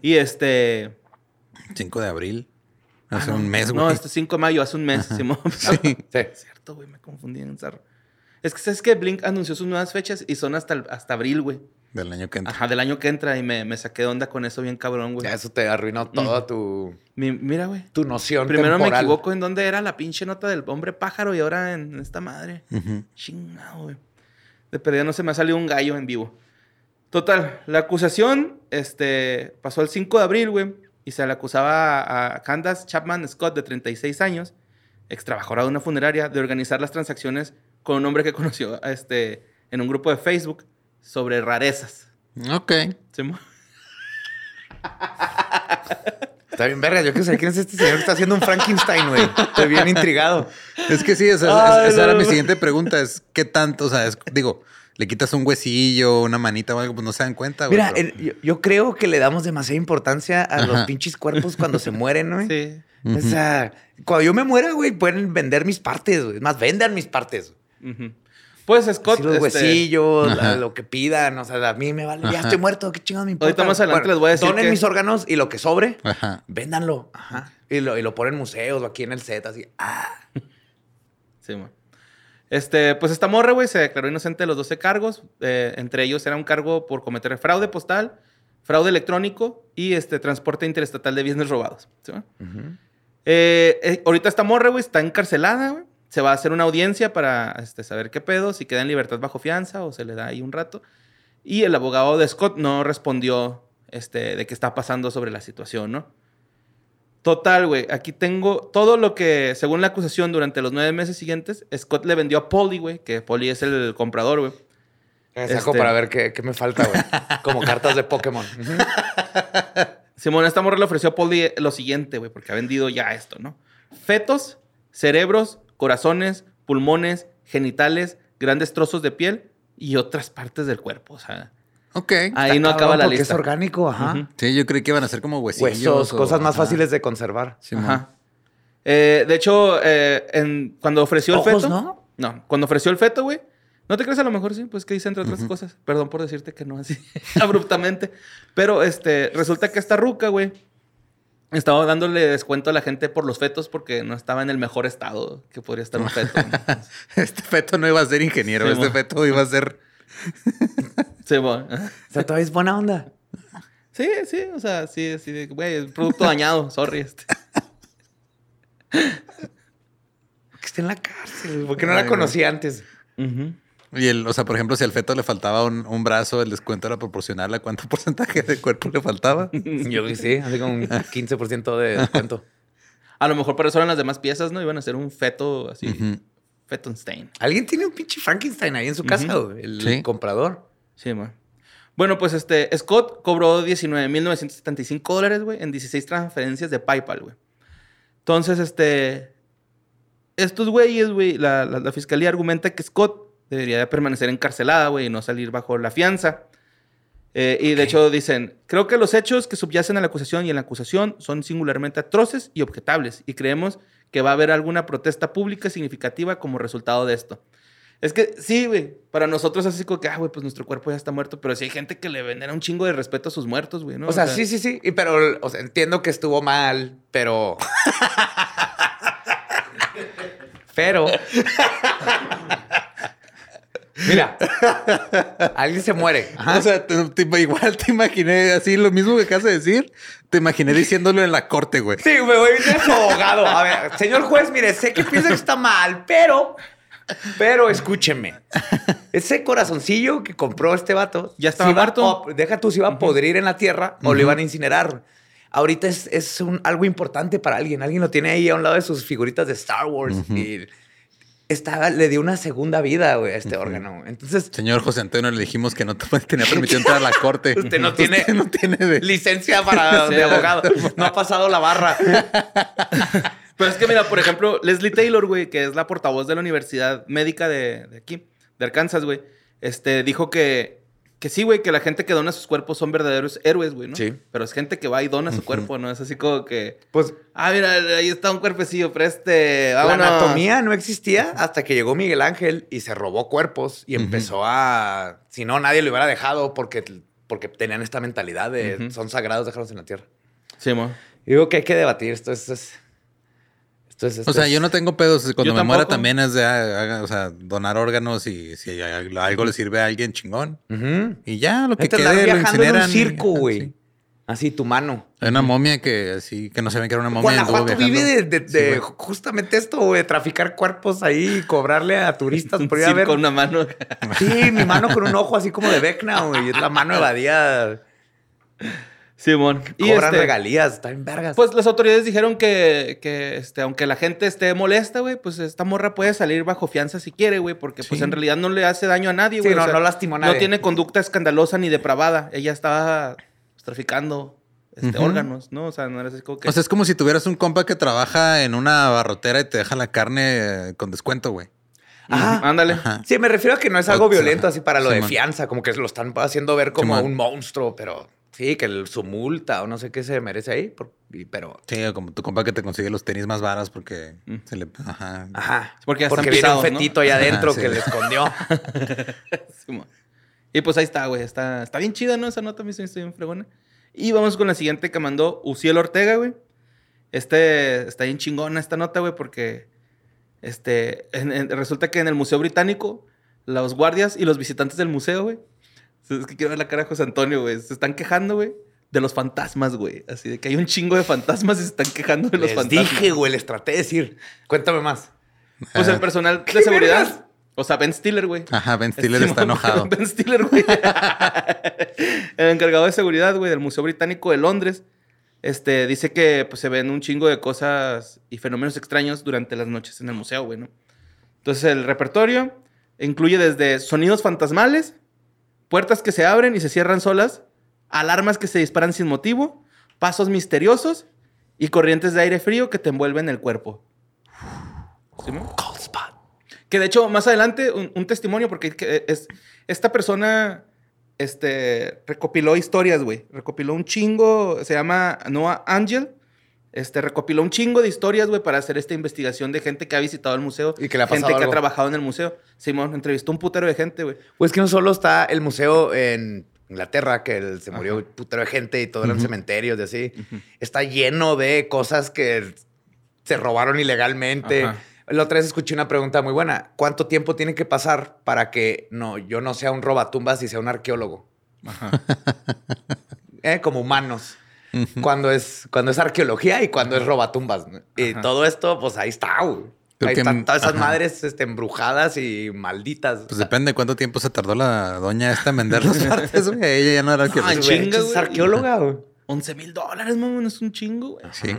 Y este. 5 de abril. Hace ah, no, un mes, güey. No, este 5 de mayo, hace un mes, Simón. Sí. Sí. Cierto, güey, me confundí en el zarro. Es que sabes que Blink anunció sus nuevas fechas y son hasta, hasta abril, güey. Del año que entra. Ajá, del año que entra y me, me saqué de onda con eso bien cabrón, güey. Ya eso te arruinó toda tu, Mi- mira, güey. tu noción Primero me equivoco en dónde era la pinche nota del hombre pájaro y ahora en esta madre. Chingado, güey. De perdida no se me ha salido un gallo en vivo. Total, la acusación este, pasó el 5 de abril, güey. Y se le acusaba a, Candace Chapman Scott, de 36 años, ex trabajadora de una funeraria, de organizar las transacciones con un hombre que conoció este, en un grupo de Facebook sobre rarezas. Ok. Está bien, verga. Yo quiero saber quién es este señor que está haciendo un Frankenstein, güey. Estoy bien intrigado. Es que sí, esa, Ay, esa era no. mi siguiente pregunta. Es qué tanto, o sea, es- digo, le quitas un huesillo, una manita o algo, pues no se dan cuenta, güey. Mira, pero- el- yo, yo creo que le damos demasiada importancia a los pinches cuerpos cuando se mueren, güey. Sí. O sea, cuando yo me muera, güey, pueden vender mis partes, güey. Es Más, vendan mis partes. Pues Scott. Así los este, huesillos, Ajá. lo que pidan. O sea, a mí me vale. Ya estoy muerto. ¿Qué chingados me importa? Ahorita más adelante les voy a decir Donen que- mis órganos y lo que sobre, Ajá. véndanlo. Ajá. Y lo, y lo ponen en museos o aquí en el set, así. Ah. Sí, mo. Este, pues esta morra, güey, se declaró inocente de los 12 cargos. eh, entre ellos era un cargo por cometer fraude postal, fraude electrónico y este, transporte interestatal de bienes robados. ¿sí? Eh, eh, ahorita esta morra, güey, está encarcelada, güey. Se va a hacer una audiencia para este, saber qué pedo, si queda en libertad bajo fianza o se le da ahí un rato. Y el abogado de Scott no respondió este, de qué está pasando sobre la situación, ¿no? Total, güey. Aquí tengo todo lo que, según la acusación, durante los nueve meses siguientes, Scott le vendió a Polly, güey, que Polly es el comprador, güey. Me saco Este- para ver qué, qué me falta, güey. Como cartas de Pokémon. Ujú. Simón, esta morra le ofreció a Polly lo siguiente, güey, porque ha vendido ya esto, ¿no? fetos, cerebros, corazones, pulmones, genitales, grandes trozos de piel y otras partes del cuerpo. O sea, Ok. ahí no acaba la porque lista. es orgánico, ajá. Sí, yo creí que iban a ser como huesillos. Huesos, o- cosas más ajá. fáciles de conservar. Ajá. Eh, de hecho, eh, en- cuando ofreció el feto. ¿no? No, cuando ofreció el feto, güey. No te crees, a lo mejor sí, pues que dice entre otras cosas. Perdón por decirte que no así abruptamente. Pero este, resulta que esta ruca, güey, estaba dándole descuento a la gente por los fetos porque no estaba en el mejor estado que podría estar un feto. Este feto no iba a ser ingeniero, Sí, este mo. feto iba a ser. sí, bueno. O sea, todavía es buena onda. sí, sí, o sea, sí, así de, güey, producto dañado, sorry. Este. Que esté en la cárcel, porque no Ay, la güey. conocí antes. Ujú. Y el, o sea, por ejemplo, si al feto le faltaba un, un brazo, el descuento era proporcional a cuánto porcentaje de cuerpo le faltaba. Yo creo que sí, así como un 15% de descuento. A lo mejor para eso eran las demás piezas, ¿no? Iban a ser un feto así, Ujú. Fetonstein. Alguien tiene un pinche Frankenstein ahí en su casa, el Sí. comprador. Sí, man. Bueno, pues este, Scott cobró 19.975 dólares, güey, en 16 transferencias de PayPal, güey. Entonces, este, estos güeyes, güey, la, la- la fiscalía argumenta que Scott debería de permanecer encarcelada, güey, y no salir bajo la fianza. Eh, y de hecho dicen, creo que los hechos que subyacen a la acusación y en la acusación son singularmente atroces y objetables, y creemos que va a haber alguna protesta pública significativa como resultado de esto. Es que sí, güey. Para nosotros es así como que, ah, güey, pues nuestro cuerpo ya está muerto. Pero sí hay gente que le venera un chingo de respeto a sus muertos, güey, ¿no? O sea, sí, sí, sí. Y pero, o sea, entiendo que estuvo mal, pero. pero. Mira, alguien se muere. Ajá. O sea, te- te- igual te imaginé así lo mismo que acabas de decir. Te imaginé diciéndolo en la corte, güey. Sí, me voy a ir a su abogado. A ver, señor juez, mire, sé que piensa que está mal, pero. Pero escúcheme. Ese corazoncillo que compró este vato. Ya estaba iba muerto. deja tú si iba a podrir en la tierra o lo iban a incinerar. Ahorita es, es un- algo importante para alguien. Alguien lo tiene ahí a un lado de sus figuritas de Star Wars. Y estaba, le dio una segunda vida, güey, a este órgano. Entonces, Señor José Antonio, le dijimos que no te tenía permitido entrar a la corte. Usted no tiene- no tiene de- licencia para de abogado. No ha pasado la barra. Pero es que, mira, por ejemplo, Leslie Taylor, güey, que es la portavoz de la Universidad Médica de, de aquí, de Arkansas, güey, este, dijo que, que sí, güey, que la gente que dona sus cuerpos son verdaderos héroes, güey, ¿no? Sí. Pero es gente que va y dona su cuerpo, ¿no? Es así como que, Pues ah, mira, ahí está un cuerpecillo, preste, vámonos. La anatomía no existía hasta que llegó Miguel Ángel y se robó cuerpos y empezó a... Si no, nadie lo hubiera dejado porque, porque tenían esta mentalidad de son sagrados, déjalos en la tierra. Sí, mo. Y digo que hay que debatir. Esto es... es- esto es O sea, es- yo no tengo pedos. Cuando Yo me muera también es de ah, o sea, donar órganos y si algo le sirve a alguien chingón. Y ya, lo que quede lo viajando en un incineran. circo, güey. Sí. Así, tu mano. Hay una momia que así, que no se ven que era una momia. Guanajuato vive de, de- Sí, de justamente esto, güey, de traficar cuerpos ahí y cobrarle a turistas por ir a Sí, ver. con una mano. Sí, mi mano con un ojo así como de Vecna, güey. Es la mano evadía. Simón. Y Cobran este, regalías, está en vergas. Pues las autoridades dijeron que, que este, aunque la gente esté molesta, güey, pues esta morra puede salir bajo fianza si quiere, güey, porque pues Sí. en realidad no le hace daño a nadie, Sí, güey. no- no lastimó a nadie. No tiene conducta escandalosa ni depravada. Ella estaba traficando este, órganos, ¿no? O sea, no era así como que... O sea, es como si tuvieras un compa que trabaja en una barrotera y te deja la carne con descuento, güey. Ajá. Ujú, Ándale. Ajá. Sí, me refiero a que no es algo violento así para lo de fianza, como que lo están haciendo ver como un monstruo, pero sí, que el- su multa o no sé qué se merece ahí, por- pero... Sí, como tu compa que te consigue los tenis más varas porque Mm. se le. Ajá. Ajá. Porque ya están viene un pisados, ¿no? fetito ahí adentro Ajá, que le escondió. Y pues ahí está, güey. Está, está bien chida, ¿no? Esa nota me hizo bien fregona. Y vamos con la siguiente que mandó Uciel Ortega, güey. Este está bien chingona esta nota, güey, porque este, en- en- resulta que en el Museo Británico, los guardias y los visitantes del museo, güey. Es que quiero ver la cara de José Antonio, güey. Se están quejando, güey, de los fantasmas, güey. Así de que hay un chingo de fantasmas y se están quejando de los Les fantasmas. dije, güey, les traté de decir. Cuéntame más. Pues el Ah. personal ¿Qué de seguridad. O sea, Ben Stiller, güey. Ajá, Ben Stiller está enojado. Ben Stiller, güey. el encargado de seguridad, güey, del Museo Británico de Londres, este, dice que pues, se ven un chingo de cosas y fenómenos extraños durante las noches en el museo, güey, ¿no? Entonces, el repertorio incluye desde sonidos fantasmales, puertas que se abren y se cierran solas, alarmas que se disparan sin motivo, pasos misteriosos y corrientes de aire frío que te envuelven el cuerpo. ¿Sí, mo? Que de hecho, más adelante, un, un testimonio, porque que es, esta persona este, recopiló historias, güey. Recopiló un chingo, se llama Noah Angel. Este, recopiló un chingo de historias, güey, para hacer esta investigación de gente que ha visitado el museo. Y que le ha Gente que ha trabajado en el museo. Simón entrevistó un putero de gente, güey. Pues que no solo está el museo en Inglaterra, que el- se murió un putero de gente y todo eran cementerios y así. Está lleno de cosas que se robaron ilegalmente. Ajá. La otra vez escuché una pregunta muy buena. ¿Cuánto tiempo tiene que pasar para que no, yo no sea un robatumbas y sea un arqueólogo? Eh, Como humanos. Cuando es, cuando es arqueología y cuando es robatumbas. ¿no? Y todo esto, pues ahí está, güey. Creo Ahí que- están todas esas ajá. madres este, embrujadas y malditas. Pues depende de cuánto tiempo se tardó la doña esta en vender las partes, güey. Ella ya no era arqueóloga. Güey, chinga, es arqueóloga, güey. 11 mil dólares, mamón, es un chingo, güey. Sí.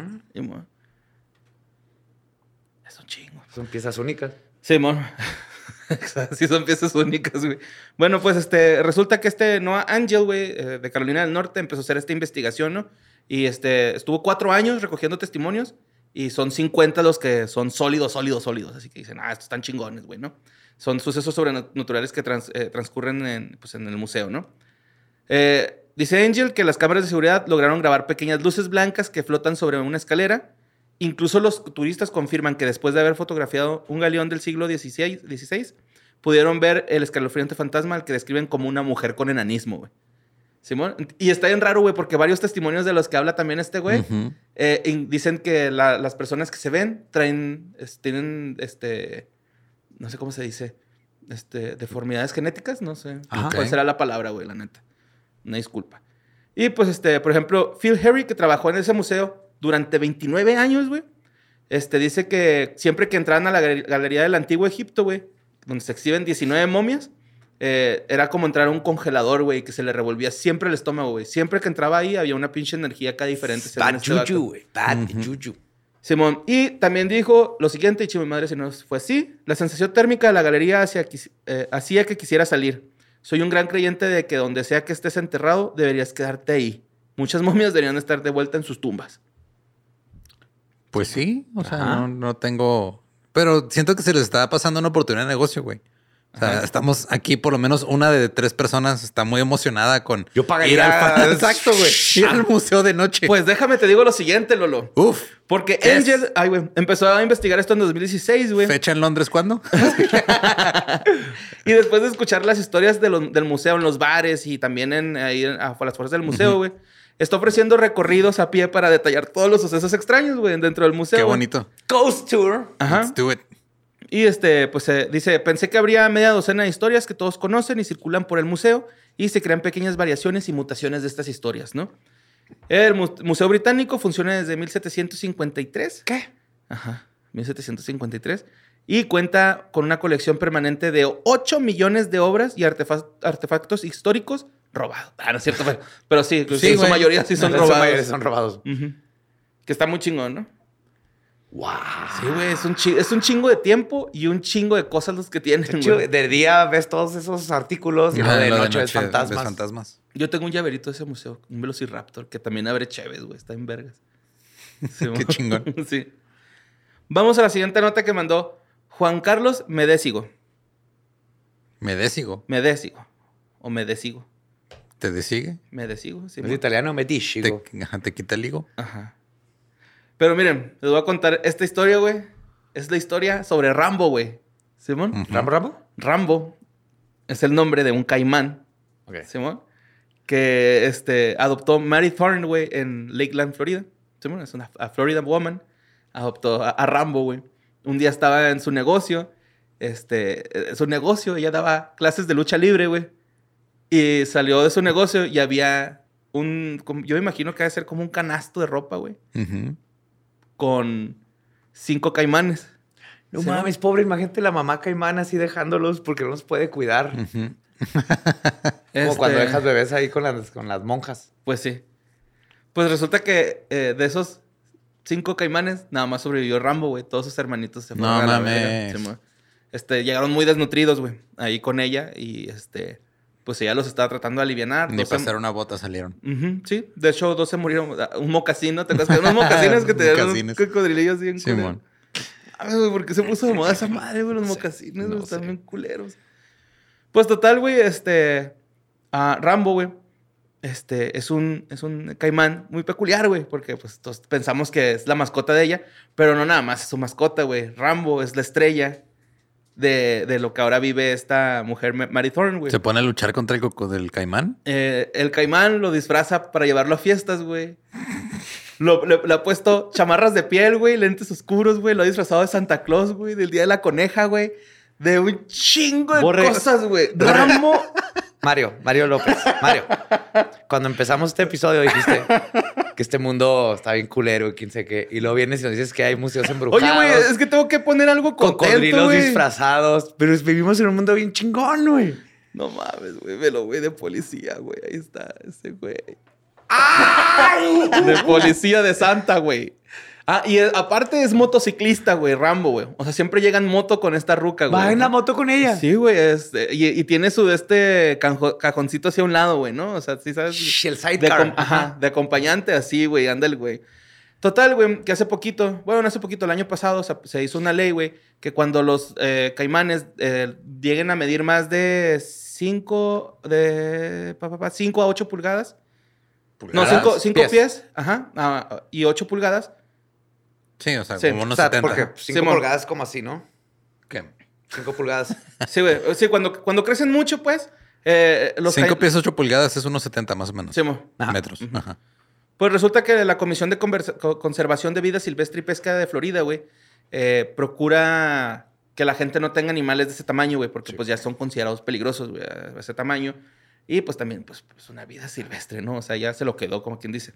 Es un chingo. Son piezas únicas. Simón. Exacto, sí son piezas únicas, güey. Bueno, pues este, resulta que este Noah Angel, güey, eh, de Carolina del Norte, empezó a hacer esta investigación, ¿no? Y este, estuvo cuatro años recogiendo testimonios y son 50 los que son sólidos, sólidos, sólidos. Así que dicen, ah, estos están chingones, güey, ¿no? Son sucesos sobrenaturales que trans- eh, transcurren en, pues, en el museo, ¿no? Eh, dice Angel que las cámaras de seguridad lograron grabar pequeñas luces blancas que flotan sobre una escalera. Incluso los turistas confirman que después de haber fotografiado un galeón del siglo XVI, XVI, pudieron ver el escalofriante fantasma al que describen como una mujer con enanismo, güey. Simón. Y está bien raro, güey, porque varios testimonios de los que habla también este güey eh, dicen que la- las personas que se ven traen, es- tienen, este, no sé cómo se dice, este, deformidades genéticas, no sé. Ajá. ¿Cuál será la palabra, güey, la neta? Una disculpa. Y pues, este, por ejemplo, Phil Harry, que trabajó en ese museo durante 29 años, güey, este, dice que siempre que entraban a la gal- galería del Antiguo Egipto, güey, donde se exhiben 19 momias, eh, era como entrar a un congelador, güey, que se le revolvía siempre el estómago, güey. Siempre que entraba ahí había una pinche energía acá diferente. Bad este juju, güey. Bad juju. Simón, y también dijo lo siguiente, y chivo mi madre si no fue así, la sensación térmica de la galería quis- eh, hacía que quisiera salir. Soy un gran creyente de que donde sea que estés enterrado, deberías quedarte ahí. Muchas momias deberían estar de vuelta en sus tumbas. Pues sí, o sea, no, no tengo. Pero siento que se les está pasando una oportunidad de negocio, güey. O sea, estamos aquí, por lo menos una de tres personas está muy emocionada con Yo pagaría- ir al Exacto, güey. Ir al museo de noche. Pues déjame te digo lo siguiente, Lolo. Uf. Porque. Angel, ay, güey, empezó a investigar esto en 2016, güey. ¿Fecha en Londres cuándo? Y después de escuchar las historias de lo- del museo en los bares y también en, ahí en- a, las fuerzas del museo, güey, está ofreciendo recorridos a pie para detallar todos los sucesos extraños, güey, dentro del museo. Qué bonito. Ghost Tour. Ajá. Let's do it. Y este, pues eh, dice, pensé que habría media docena de historias que todos conocen y circulan por el museo y se crean pequeñas variaciones y mutaciones de estas historias, ¿no? El mu- Museo Británico funciona desde 1753. ¿Qué? Ajá, 1753. Y cuenta con una colección permanente de 8 millones de obras y artefa- artefactos históricos robados. Ah, no es cierto, pero, pero sí, pues, Sí, en su mayoría sí son En su robados. mayoría son robados. Que está muy chingón, ¿no? Wow. Sí, güey, es un, es un chingo de tiempo y un chingo de cosas los que tienen, De de día ves todos esos artículos y de lo noche, ves fantasmas. ves fantasmas. Yo tengo un llaverito de ese museo, un Velociraptor, que también abre chéves, güey. Está en vergas. Sí, Qué chingón. sí. Vamos a la siguiente nota que mandó Juan Carlos Medésigo. Me desigo. Medésigo. O Medésigo. ¿Te desigue? Medésigo, sí. Es italiano, me Te, dichigo. ajá, te quita el higo. Ajá. Pero miren, les voy a contar esta historia, güey. Es la historia sobre Rambo, güey. ¿Simón? ¿Rambo, Rambo? Rambo es el nombre de un caimán, Ok. Simón, que este, adoptó Mary Thorne, güey, en Lakeland, Florida. Simón, es una a Florida woman. Adoptó a, a Rambo, güey. Un día estaba en su negocio, este, eh, su negocio, ella daba clases de lucha libre, güey. Y salió de su negocio y había un, como- yo me imagino que debe ser como un canasto de ropa, güey, con cinco caimanes. No Sí, mames, pobre, imagínate la mamá caimán así dejándolos porque no los puede cuidar. Como Este, cuando dejas bebés ahí con las, con las monjas. Pues sí. Pues resulta que eh, de esos cinco caimanes, nada más sobrevivió Rambo, güey. Todos sus hermanitos se fueron No a la mames. Este, llegaron muy desnutridos, güey, ahí con ella. Y este, pues ella los estaba tratando de aliviar. Ni para hacer una bota salieron. sí, de hecho, dos se murieron. Ah, Un mocasino, ¿te acuerdas? Unos mocasines que te dieron un cocodrilillo así en Simón. mames, güey, ¿por qué se puso de moda esa madre, güey? Los mocasines, güey, están bien culeros. Pues total, güey, este. ah, Rambo, güey. Este es un, es un caimán muy peculiar, güey, porque pues todos pensamos que es la mascota de ella, pero no nada más es su mascota, güey. Rambo es la estrella de, de lo que ahora vive esta mujer, Ma- Mary Thorne, güey. Se pone a luchar contra el coco del caimán. Eh, el caimán lo disfraza para llevarlo a fiestas, güey. Lo- le, le ha puesto chamarras de piel, güey, lentes oscuros, güey. Lo ha disfrazado de Santa Claus, güey, del Día de la Coneja, güey. De un chingo de Borre- cosas, güey. Rambo. Mario, Mario López. Mario, cuando empezamos este episodio dijiste que este mundo está bien culero y quién sé qué. Y luego vienes y nos dices que hay museos embrujados. Oye, güey, es que tengo que poner algo contento, cocodrilos güey. disfrazados. Pero vivimos en un mundo bien chingón, güey. No mames, güey. Velo, güey, de policía, güey. Ahí está ese güey. De policía de Santa, güey. Ah, y eh, aparte es motociclista, güey, Rambo, güey. O sea, siempre llega en moto con esta ruca, güey. Va en la moto con ella. Sí, güey. este, y, y tiene su de este canjo- cajoncito hacia un lado, güey, ¿no? O sea, sí sabes. Shh, el De, sidecar. ajá, de acompañante, así, güey, anda el güey. Total, güey, que hace poquito, bueno, no hace poquito, el año pasado se, se hizo una ley, güey, que cuando los eh, caimanes eh, lleguen a medir más de 5 de pa, pa, pa, 5 a 8 pulgadas. No, Pulgadas. 5 Pies. pies. ajá, ah, y 8 pulgadas. Sí, o sea, Sí, como O unos sea, 70. porque 5 Simón. pulgadas como así, ¿no? ¿Qué? 5 pulgadas. Sí, güey. Sí, cuando, cuando crecen mucho, pues, eh, los 5 cai- pies, 8 pulgadas es unos 70 más o menos. Sí. Ajá. Metros. Ajá. Pues resulta que la Comisión de Conversa- Co- Conservación de Vida Silvestre y Pesca de Florida, güey, eh, procura que la gente no tenga animales de ese tamaño, güey, porque pues ya son considerados peligrosos, güey, a ese tamaño. Y pues también, pues, pues una vida silvestre, ¿no? O sea, ya se lo quedó, como quien dice.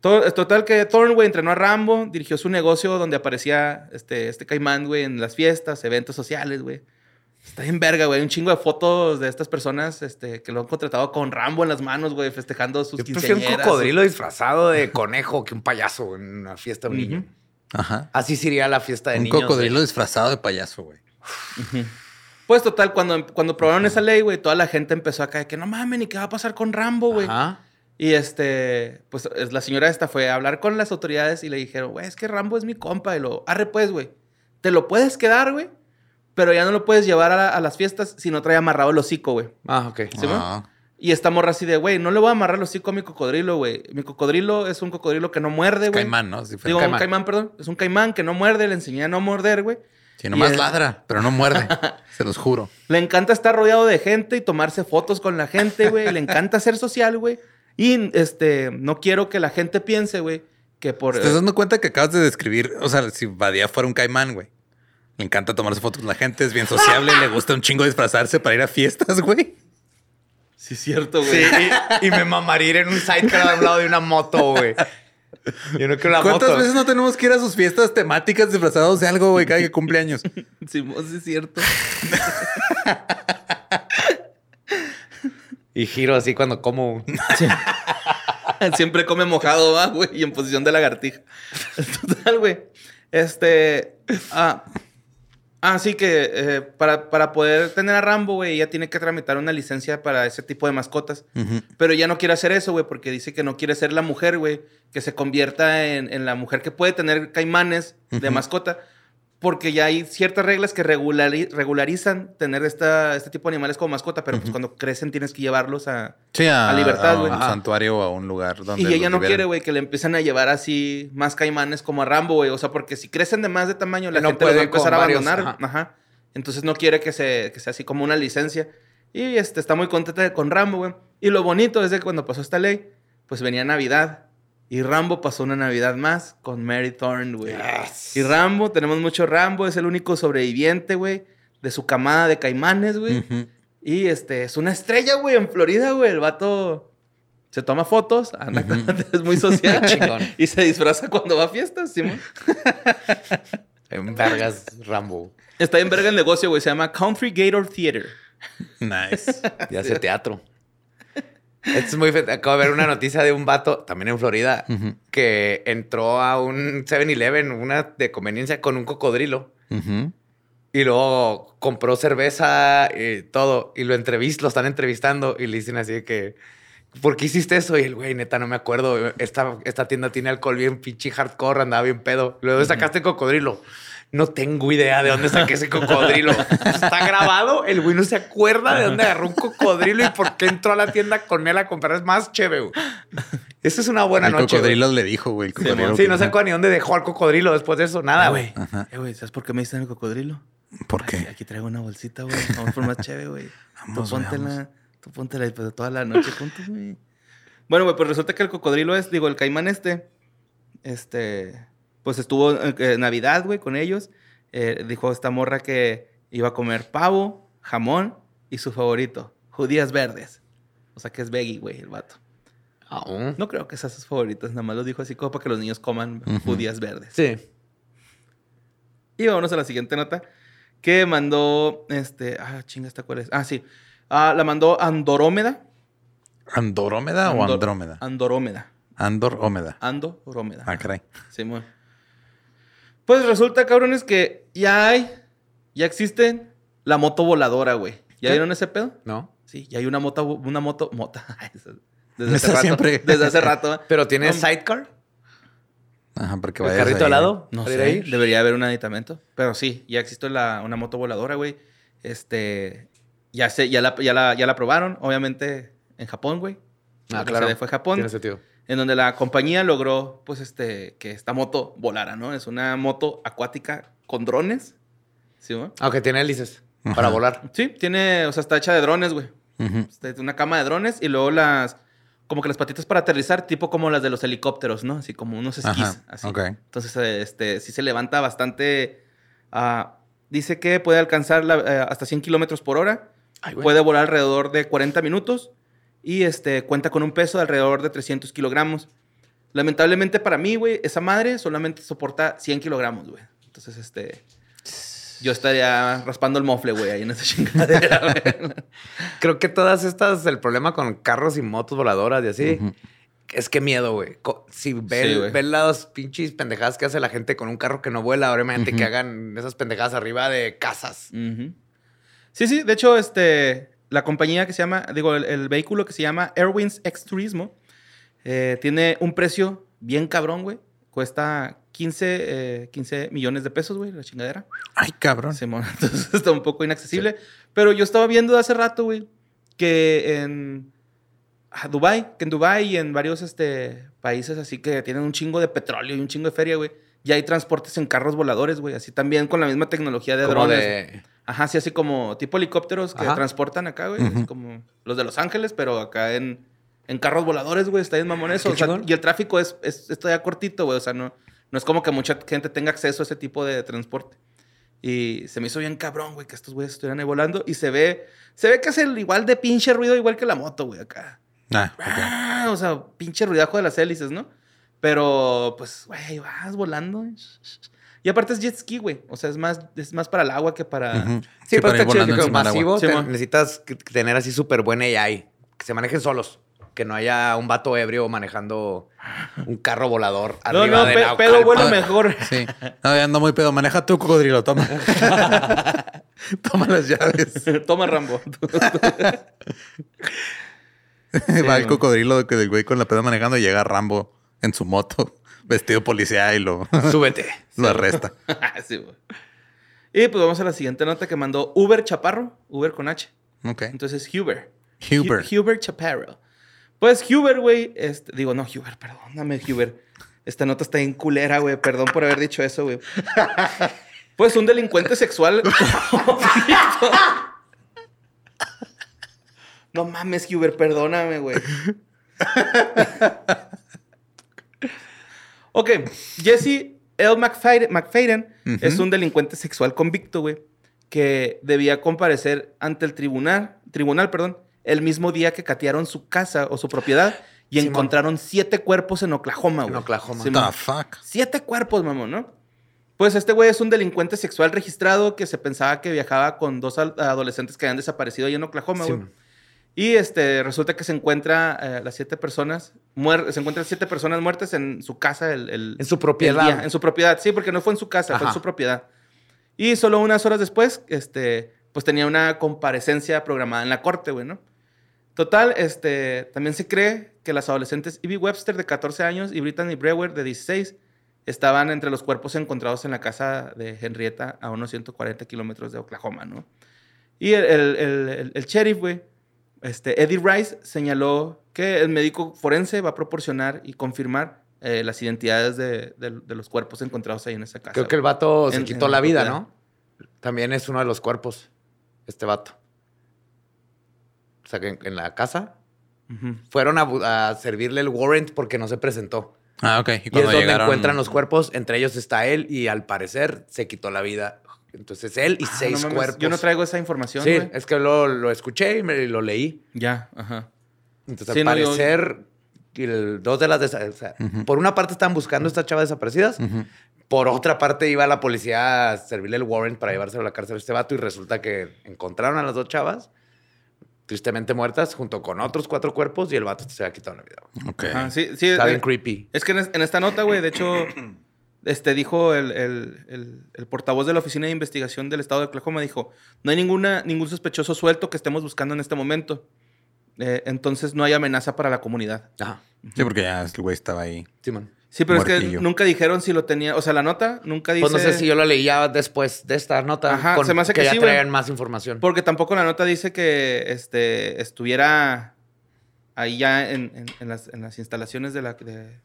To- Total que Thorne, güey, entrenó a Rambo, dirigió su negocio donde aparecía este, este caimán, güey, en las fiestas, eventos sociales, güey. Está bien verga, güey. Un chingo de fotos de estas personas este, que lo han contratado con Rambo en las manos, güey, festejando sus Yo prefiero un quinceañeras. cocodrilo disfrazado de conejo que un payaso en una fiesta de un niño. Ajá. Así sería la fiesta de Un niños. cocodrilo güey. disfrazado de payaso, güey. Pues total, cuando, cuando probaron esa ley, güey, toda la gente empezó acá de que no mames, ni qué va a pasar con Rambo, güey. Ajá. Y este, pues es- la señora esta fue a hablar con las autoridades y le dijeron, güey, es que Rambo es mi compa. Y lo, arre pues, güey, te lo puedes quedar, güey, pero ya no lo puedes llevar a, a las fiestas si no trae amarrado el hocico, güey. Ah, ok. ¿Sí, güey? Ah. Y esta morra así de, güey, no le voy a amarrar el hocico a mi cocodrilo, güey. Mi cocodrilo es un cocodrilo que no muerde, güey. Caimán, ¿no? Es. Digo, Caimán. un caimán, perdón. Es un caimán que no muerde, le enseñé a no morder, güey. Sí, nomás Y el- ladra, pero no muerde. se los juro. Le encanta estar rodeado de gente y tomarse fotos con la gente, güey. Le encanta ser social, güey. Y este, no quiero que la gente piense, güey, que por. ¿Te estás dando cuenta que acabas de describir? O sea, si Badía fuera un caimán, güey. Le encanta tomarse fotos con la gente, es bien sociable, le gusta un chingo disfrazarse para ir a fiestas, güey. Sí, es cierto, güey. Sí, y, y me mamaría ir en un sidecar al lado de una moto, güey. Yo no quiero la ¿Cuántas moto. veces no tenemos que ir a sus fiestas temáticas disfrazados de algo, güey, cada que cumpleaños? Sí, sí, es cierto. Y giro así cuando como. Siempre come mojado, va, güey, y en posición de lagartija. Total, güey. Este. Ah, así que eh, para, para poder tener a Rambo, güey, ella tiene que tramitar una licencia para ese tipo de mascotas. Pero ella no quiere hacer eso, güey, porque dice que no quiere ser la mujer, güey, que se convierta en, en la mujer que puede tener caimanes de mascota. Porque ya hay ciertas reglas que regulari- regularizan tener esta, este tipo de animales como mascota, pero pues cuando crecen tienes que llevarlos a, Sí, a, A libertad, a güey. un Ajá. santuario o a un lugar donde. Y ella no liberen. quiere, güey, que le empiecen a llevar así más caimanes como a Rambo, güey. O sea, porque si crecen de más de tamaño, la No gente los va a empezar a abandonar. ajá. Ajá. Entonces no quiere que, se, que sea así como una licencia. Y este, está muy contenta con Rambo, güey. Y lo bonito es de que cuando pasó esta ley, pues venía Navidad. Y Rambo pasó una Navidad más con Mary Thorne, güey. Y Rambo, tenemos mucho Rambo, es el único sobreviviente, güey, de su camada de caimanes, güey. Y este, es una estrella, güey, en Florida, güey. El vato se toma fotos, anda, es muy social. Chingón. y se disfraza cuando va a fiestas, Simón. En vergas, Rambo. Está en verga el negocio, güey. Se llama Country Gator Theater. Nice. Y hace teatro. Esto es muy... fe- Acabo de ver una noticia de un vato, también en Florida, que entró a un 7-Eleven, una de conveniencia, con un cocodrilo. Y luego compró cerveza y todo. Y lo entrevist, lo están entrevistando y le dicen así que... ¿Por qué hiciste eso? Y el güey, neta, no me acuerdo. Esta, esta tienda tiene alcohol bien pinche hardcore, andaba bien pedo. Luego sacaste cocodrilo. No tengo idea de dónde saqué ese cocodrilo. Está grabado. El güey no se acuerda de dónde agarró un cocodrilo y por qué entró a la tienda con él a comprar. Es más chévere, güey. Esa es una buena el noche. cocodrilo güey. le dijo, güey. el Sí, cocodrilo sí, no se acuerda ni dónde dejó al cocodrilo después de eso. Nada, güey. Ajá. Eh, güey, ¿sabes por qué me dicen el cocodrilo? ¿Por Aquí, qué? aquí traigo una bolsita, güey. Vamos por más chévere, güey. Tú póntela. Tú póntela y pues toda la noche juntos, güey. Bueno, güey, pues resulta que el cocodrilo es, digo, el caimán este, este, pues estuvo en eh, Navidad, güey, con ellos. Eh, dijo esta morra que iba a comer pavo, jamón y su favorito, judías verdes. O sea que es veggie, güey, el vato. Aún. No creo que sean sus favoritas, nada más lo dijo así como para que los niños coman judías verdes. Sí. Y vámonos a la siguiente nota que mandó, este, ah, chinga, ¿esta cuál es? Ah, sí. Ah, la mandó Andorómeda. ¿Andorómeda o Andrómeda? Andorómeda. Andorómeda. Andorómeda. Ah, caray. Simón. Pues resulta, cabrones, que ya hay, ya existe la moto voladora, güey. ¿Ya ¿Qué? vieron ese pedo? ¿No? Sí, ya hay una moto, una moto, mota. Desde hace rato. siempre. Desde hace rato. Pero tiene No, sidecar. Ajá, porque El vayas carrito ahí, al lado. No sé, ahí. debería haber un aditamento. Pero sí, ya existe la- una moto voladora, güey. Este, ya, se, ya, la, ya, la, ya la probaron, obviamente, en Japón, güey. Ah, La claro. sede fue Japón. Tiene sentido. En donde la compañía logró, pues, este, que esta moto volara, ¿no? Es una moto acuática con drones. ¿Sí, güey? Aunque tiene hélices Ajá. para volar. Sí, tiene, o sea, está hecha de drones, güey. Este, Una cama de drones y luego las, como que las patitas para aterrizar, tipo como las de los helicópteros, ¿no? Así como unos esquís, Ajá, así. Entonces, eh, este, sí se levanta bastante. ah, dice que puede alcanzar la- eh, hasta 100 kilómetros por hora. Ay. Puede volar alrededor de 40 minutos. Y este, cuenta con un peso de alrededor de 300 kilogramos. Lamentablemente para mí, güey, esa madre solamente soporta 100 kilogramos, güey. Entonces, este. Yo estaría raspando el mofle, güey, ahí en esa chingadera, güey. Creo que todas estas, el problema con carros y motos voladoras y así, es que miedo, güey. Si ven, Sí, las pinches pendejadas que hace la gente con un carro que no vuela, obviamente que hagan esas pendejadas arriba de casas. Sí, sí, de hecho, este, la compañía que se llama, digo, el, el vehículo que se llama Airwings X Turismo eh, tiene un precio bien cabrón, güey. Cuesta 15, eh, 15 millones de pesos, güey, la chingadera. Ay, cabrón. Simón, entonces está un poco inaccesible. Pero yo estaba viendo hace rato, güey, que en ah, Dubai, que en Dubai y en varios este, países así que tienen un chingo de petróleo y un chingo de feria, güey, ya hay transportes en carros voladores, güey, así también con la misma tecnología de Como drones. de... Ajá, sí, así como tipo helicópteros que Ajá. transportan acá, güey. Así como los de Los Ángeles, pero acá en, en carros voladores, güey. Está bien mamón eso. Qué o sea, y el tráfico es, es, es todavía cortito, güey. O sea, no, no es como que mucha gente tenga acceso a ese tipo de transporte. Y se me hizo bien cabrón, güey, que estos güeyes estuvieran ahí volando. Y se ve, se ve que hace el igual de pinche ruido, igual que la moto, güey, acá. Ah. Ah, o sea, pinche ruidajo de las hélices, ¿no? Pero, pues, güey, vas volando. güey. Y aparte es jet ski, güey. O sea, es más, es más para el agua que para... Ujú. Sí, pero está chido que masivo Sí, te- mo. necesitas tener así súper buena AI. Que se manejen solos. Que no haya un vato ebrio manejando un carro volador No, arriba no, de pe- Naucalpan. pedo vuelo Ah, mejor. Sí. No, ya ando muy pedo. Maneja tu cocodrilo, toma. toma las llaves. Toma, Rambo. Va el cocodrilo que del güey con la peda manejando y llega Rambo en su moto, vestido policía y lo, Súbete. lo arresta. Sí, güey. y pues vamos a la siguiente nota que mandó Uber Chaparro. Uber con H. Ok. Entonces, Huber. Huber. Hu- Huber Chaparro. Pues Huber, güey. Este, digo, no, Huber, perdóname, Huber. Esta nota está en culera, güey. Perdón por haber dicho eso, güey. Pues un delincuente sexual. no mames, Huber, perdóname, güey. Ok, Jesse L. McFadden, McFadden es un delincuente sexual convicto, güey, que debía comparecer ante el tribunal, tribunal, perdón, el mismo día que catearon su casa o su propiedad y Simón. encontraron siete cuerpos en Oklahoma, güey. En Oklahoma. Simón. The fuck. Siete cuerpos, mamón, ¿no? Pues este güey es un delincuente sexual registrado que se pensaba que viajaba con dos adolescentes que habían desaparecido ahí en Oklahoma, Sí, güey. Y este, resulta que se encuentra eh, las siete personas, se encuentran siete personas muertas en su casa. El, el- En su el propiedad. día, en su propiedad, sí, porque no fue en su casa, fue en su propiedad. Y solo unas horas después, este, pues tenía una comparecencia programada en la corte, güey, ¿no? Total, este, también se cree que las adolescentes Ivy Webster de 14 años y Brittany Brewer de 16 estaban entre los cuerpos encontrados en la casa de Henrietta a unos 140 kilómetros de Oklahoma, ¿no? Y el, el, el, el sheriff, güey, este, Eddie Rice señaló que el médico forense va a proporcionar y confirmar eh, las identidades de, de- de los cuerpos encontrados ahí en esa casa. Creo que el vato se En- quitó en la la vida, propiedad. ¿no? También es uno de los cuerpos, este vato. O sea, que en, en la casa fueron a, servirle el warrant porque no se presentó. Ah, ok. Y Y, es donde llegaron... encuentran los cuerpos, entre ellos está él y al parecer se quitó la vida. Entonces él y Ah, seis no mames, cuerpos. Yo no traigo esa información, Sí, güey. es que lo, lo escuché y me lo leí. Ya, ajá. Entonces, Sí, al no, yo- parecer, el- dos de las... o sea, Por una parte estaban buscando a estas chavas desaparecidas. Ujú. Por otra parte iba la policía a servirle el warrant para llevárselo a la cárcel a este vato y resulta que encontraron a las dos chavas tristemente muertas junto con otros cuatro cuerpos y el vato se había quitado la vida. güey. Ok. Ajá, sí, sí. Está eh, bien creepy. Es que en, en esta nota, güey, de hecho, este dijo el, el- el- el portavoz de la Oficina de Investigación del Estado de Oklahoma, dijo, no hay ninguna, ningún sospechoso suelto que estemos buscando en este momento. Eh, entonces no hay amenaza para la comunidad. Ajá. Sí, porque ya el güey estaba ahí. Sí, pero es que nunca dijeron si lo tenía, o sea, la nota nunca dice... Pues no sé si yo lo leía después de esta nota. Ajá, con- se me hace que ya sí, güey. traían más información. Porque tampoco la nota dice que este, estuviera ahí ya en, en- en las, en las instalaciones de la... de-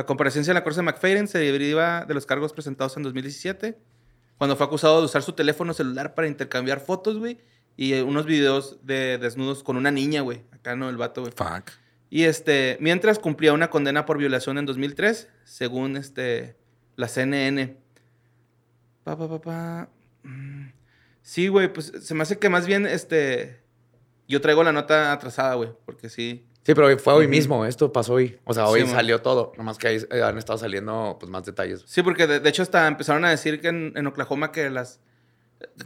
la comparecencia en la corte de McFadden se deriva de los cargos presentados en 2017, cuando fue acusado de usar su teléfono celular para intercambiar fotos, güey, y eh, unos videos de desnudos con una niña, güey. Acá no, el vato, güey. Fuck. Y este, mientras cumplía una condena por violación en 2003, según este, la CNN. Pa, pa, pa, pa. Sí, güey, pues se me hace que más bien, este, yo traigo la nota atrasada, güey, porque sí. Sí, pero fue hoy mismo. Esto pasó hoy. O sea, hoy Sí, man. salió todo. Nomás que ahí han estado saliendo pues, más detalles. Sí, porque de, de hecho hasta empezaron a decir que en, en Oklahoma que las...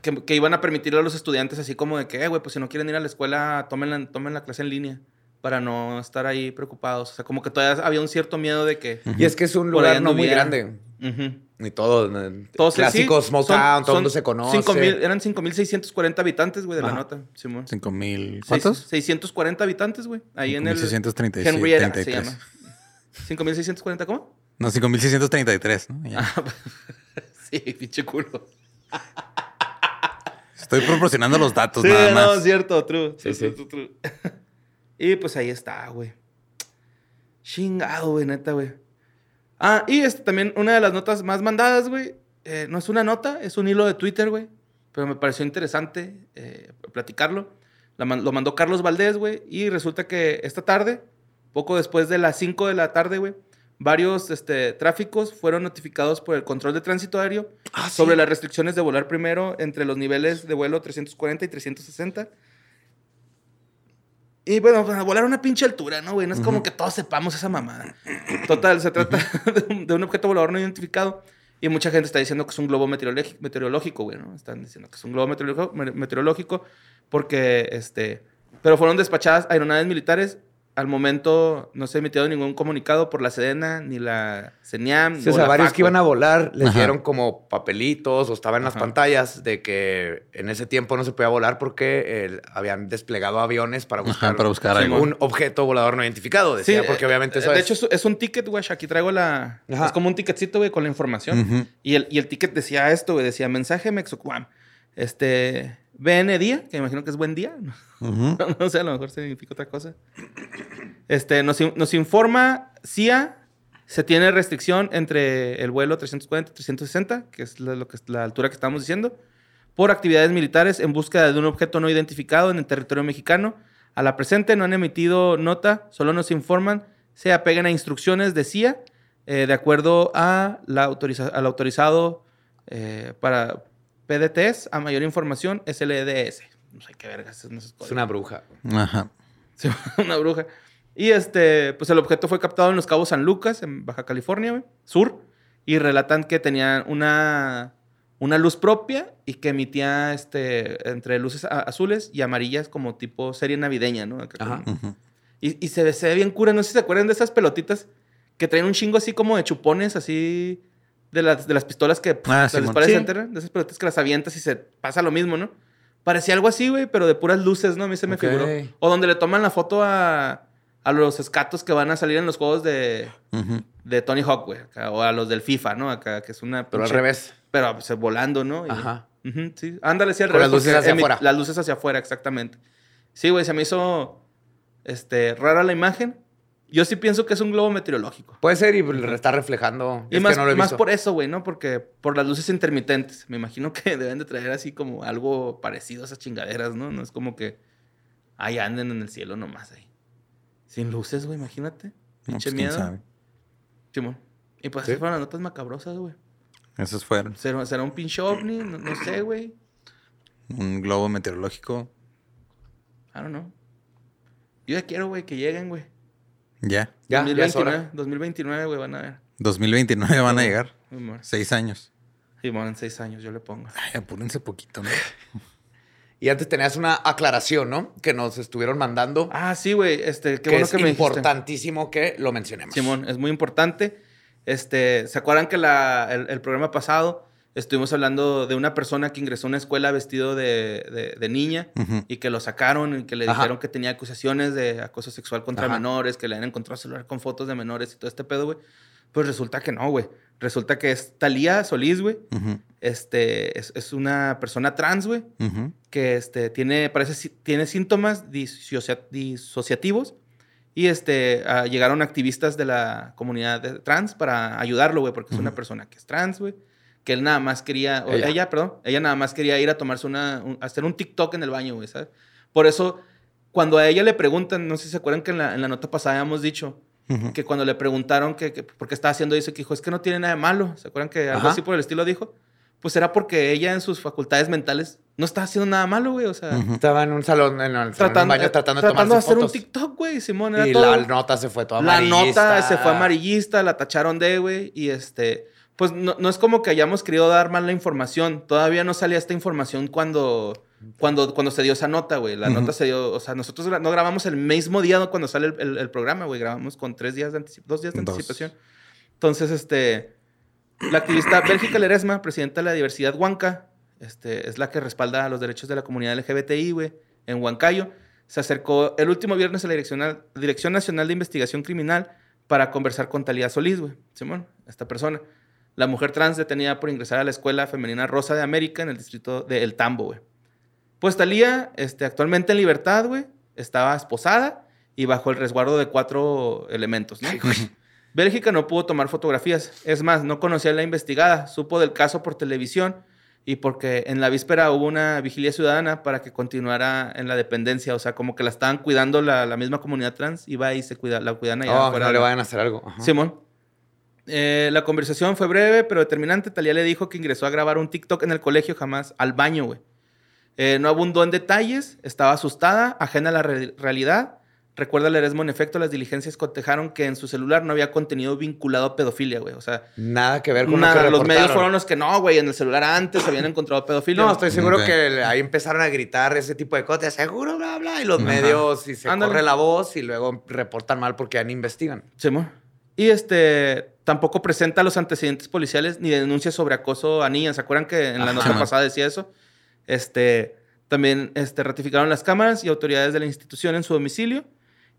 Que, que iban a permitirle a los estudiantes así como de que, eh, güey, pues si no quieren ir a la escuela, tomen la, tomen la clase en línea para no estar ahí preocupados. O sea, como que todavía había un cierto miedo de que... Y es que es un lugar no muy grande. Ujú. Ni todo. eh, Todos, sí, clásico sí, Small son- Town, todo el mundo se conoce. 5,000 eran 5.640 habitantes, güey, de la Ajá. nota. Simón. ¿Cinco mil? Seis- ¿Cuántos? 640 habitantes, güey. Ahí en el... 5.636, Henrietta se 33. llama. ¿5.640 cómo? No, 5.633, ¿no? Ya. sí, pinche culo. Estoy proporcionando los datos Sí, nada no, más. es cierto, true. Sí, sí. true, true, true. y pues ahí está, güey. Chingado, güey, neta, güey. Ah, y este, también una de las notas más mandadas, güey. eh, no es una nota, es un hilo de Twitter, güey. Pero me pareció interesante eh, platicarlo. La lo mandó Carlos Valdés, güey. Y resulta que esta tarde, poco después de las 5 de la tarde, güey, varios este, tráficos fueron notificados por el control de tránsito aéreo Ah, sobre las restricciones de volar primero entre los niveles de vuelo 340 y 360. Y bueno, pues, a volar a una pinche altura, ¿no, güey? No es como que todos sepamos esa mamada. Total, se trata de un, de un objeto volador no identificado. Y mucha gente está diciendo que es un globo meteorológico, güey, ¿no? Están diciendo que es un globo meteorológico, me- meteorológico porque, este... Pero fueron despachadas aeronaves militares. Al momento no se ha emitido ningún comunicado por la Sedena ni la CENIAM. Sí, o sea, varios que iban a volar les Ajá. dieron como papelitos o estaban en las Ajá. pantallas de que en ese tiempo no se podía volar porque eh, habían desplegado aviones para buscar, Ajá, para buscar Sí, algo. un objeto volador no identificado. Decía, porque eh, obviamente eso De es. hecho, es, un ticket, güey. Aquí traigo la... Ajá. Es como un ticketcito, güey, con la información. Y, el, y el ticket decía esto, güey. Decía, mensaje Mexocuam. Este... BN día, que me imagino que es buen día. No sé, a lo mejor significa otra cosa. Este, nos, nos informa CIA, se tiene restricción entre el vuelo 340 y 360, que es la, lo que, la altura que estamos diciendo, por actividades militares en búsqueda de un objeto no identificado en el territorio mexicano. A la presente no han emitido nota, solo nos informan, se apeguen a instrucciones de CIA, eh, de acuerdo a la autoriza- al autorizado eh, para PDTs, a mayor información, SLDS. No sé qué vergas. es esos Es códigos. una bruja. Ajá. Sí, una bruja. Y este, pues el objeto fue captado en los Cabos San Lucas, en Baja California, sur. Y relatan que tenía una, una luz propia y que emitía este, entre luces azules y amarillas como tipo serie navideña, ¿no? Ajá. Y, y se, ve, se ve bien cura. No sé si se acuerdan de esas pelotitas que traen un chingo así como de chupones, así de las, de las pistolas que pff, Ah, las Simón. disparas Sí. enter, de esas pelotitas que las avientas y se pasa lo mismo, ¿no? Parecía algo así, güey, pero de puras luces, ¿no? A mí se me figuró. O donde le toman la foto a, a los escatos que van a salir en los juegos de, de Tony Hawk, güey. O a los del FIFA, ¿no? Acá, que es una... Pero al revés. Pero pues, volando, ¿no? Y- Ajá. Sí. Ándale, sí, al Con las revés, luces hacia emi- afuera. Las luces hacia afuera, exactamente. Sí, güey, se me hizo este, rara la imagen. Yo sí pienso que es un globo meteorológico. Puede ser y está reflejando. Y Es más, que no lo he más visto. por eso, güey, ¿no? Porque por las luces intermitentes. Me imagino que deben de traer así como algo parecido a esas chingaderas, ¿no? No es como que ahí anden en el cielo nomás ahí. Sin luces, güey, imagínate. No, Pinche pues, quién miedo. sabe. Simón. Y pues Sí. así fueron las notas macabrosas, güey. Esos fueron. ¿Será, será un pinche ovni? No, no sé, güey. Un globo meteorológico. I don't know. Yo ya quiero, güey, que lleguen, güey. Ya. Ya, ya es 2029, hora. 2029, güey, van a ver. 2029 van a llegar. Seis años. Simón, en seis años yo le pongo. Ay, apúrense poquito, ¿no? Y antes tenías una aclaración, ¿no? Que nos estuvieron mandando. Ah, sí, güey. Este, qué que bueno es que me dijiste. importantísimo que lo mencionemos. Simón, es muy importante. Este, ¿se acuerdan que la- el, el programa pasado estuvimos hablando de una persona que ingresó a una escuela vestido de, de- de niña Ujú. y que lo sacaron y que le Ajá. dijeron que tenía acusaciones de acoso sexual contra Ajá. menores, que le han encontrado celular con fotos de menores y todo este pedo, güey? Pues resulta que no, güey. Resulta que es Talía Solís, güey. Ujú, Este, es, es una persona trans, güey ujú. que este, tiene, parece, tiene síntomas disocia- disociativos. Y este, ah, llegaron activistas de la comunidad de trans para ayudarlo, güey, porque es una persona que es trans, güey. Que él nada más quería, o Ella. ella. perdón, ella nada más quería ir a tomarse una, un- a hacer un TikTok en el baño, güey, ¿sabes? Por eso, cuando a ella le preguntan, no sé si se acuerdan que en la, en la nota pasada habíamos dicho Ujú. que cuando le preguntaron que, que por qué estaba haciendo eso, que dijo, es que no tiene nada de malo. ¿Se acuerdan que algo Ajá. así por el estilo dijo? Pues era porque ella en sus facultades mentales no estaba haciendo nada malo, güey. O sea, Ujú. Estaba en un salón, en el tratando, en un baño, tratando de tratando de tomarse hacer fotos. un TikTok, güey, Simón. Era y todo. la nota se fue toda La amarillista. nota se fue amarillista, la tacharon de, güey, y este, pues no, no es como que hayamos querido dar mal la información. Todavía no salía esta información cuando, cuando, cuando se dio esa nota, güey. La nota se dio, o sea, nosotros no grabamos el mismo día cuando sale el, el- el programa, güey. Grabamos con tres días de anticipación, dos días de Dos. anticipación. Entonces, este, la activista Bélgica Ledesma, presidenta de la diversidad Huanca, este, es la que respalda los derechos de la comunidad LGBTI, güey, en Huancayo. Se acercó el último viernes a la Dirección, Dirección Nacional de Investigación Criminal para conversar con Talía Solís, güey, Simón, esta persona. La mujer trans detenida por ingresar a la Escuela Femenina Rosa de América en el distrito de El Tambo, güey. Pues Talía, este, actualmente en libertad, güey, estaba esposada y bajo el resguardo de cuatro elementos, ¿no? Bélgica no pudo tomar fotografías. Es más, no conocía a la investigada. Supo del caso por televisión y porque en la víspera hubo una vigilia ciudadana para que continuara en la dependencia. O sea, como que la estaban cuidando la, la misma comunidad trans. Iba y se cuida, la cuidan allá Oh, afuera no le vayan a hacer algo. Ajá. Simón. Eh, la conversación fue breve, pero determinante. Talía le dijo que ingresó a grabar un TikTok en el colegio, jamás al baño, güey. Eh, no abundó en detalles, estaba asustada, ajena a la re- realidad. Recuerda Ledesma, en efecto, las diligencias cotejaron que en su celular no había contenido vinculado a pedofilia, güey. O sea, Nada que ver con lo nada, que los medios fueron los que no, güey. En el celular antes habían encontrado pedofilia. No, estoy seguro que ahí empezaron a gritar ese tipo de cosas. Seguro, bla, bla. Y los Ajá. medios, y se Ándale. corre la voz y luego reportan mal porque ya ni investigan. Simón. Y este tampoco presenta los antecedentes policiales ni denuncias sobre acoso a niñas. ¿Se acuerdan que en la Ajá. nota pasada decía eso? Este también este, ratificaron las cámaras y autoridades de la institución en su domicilio.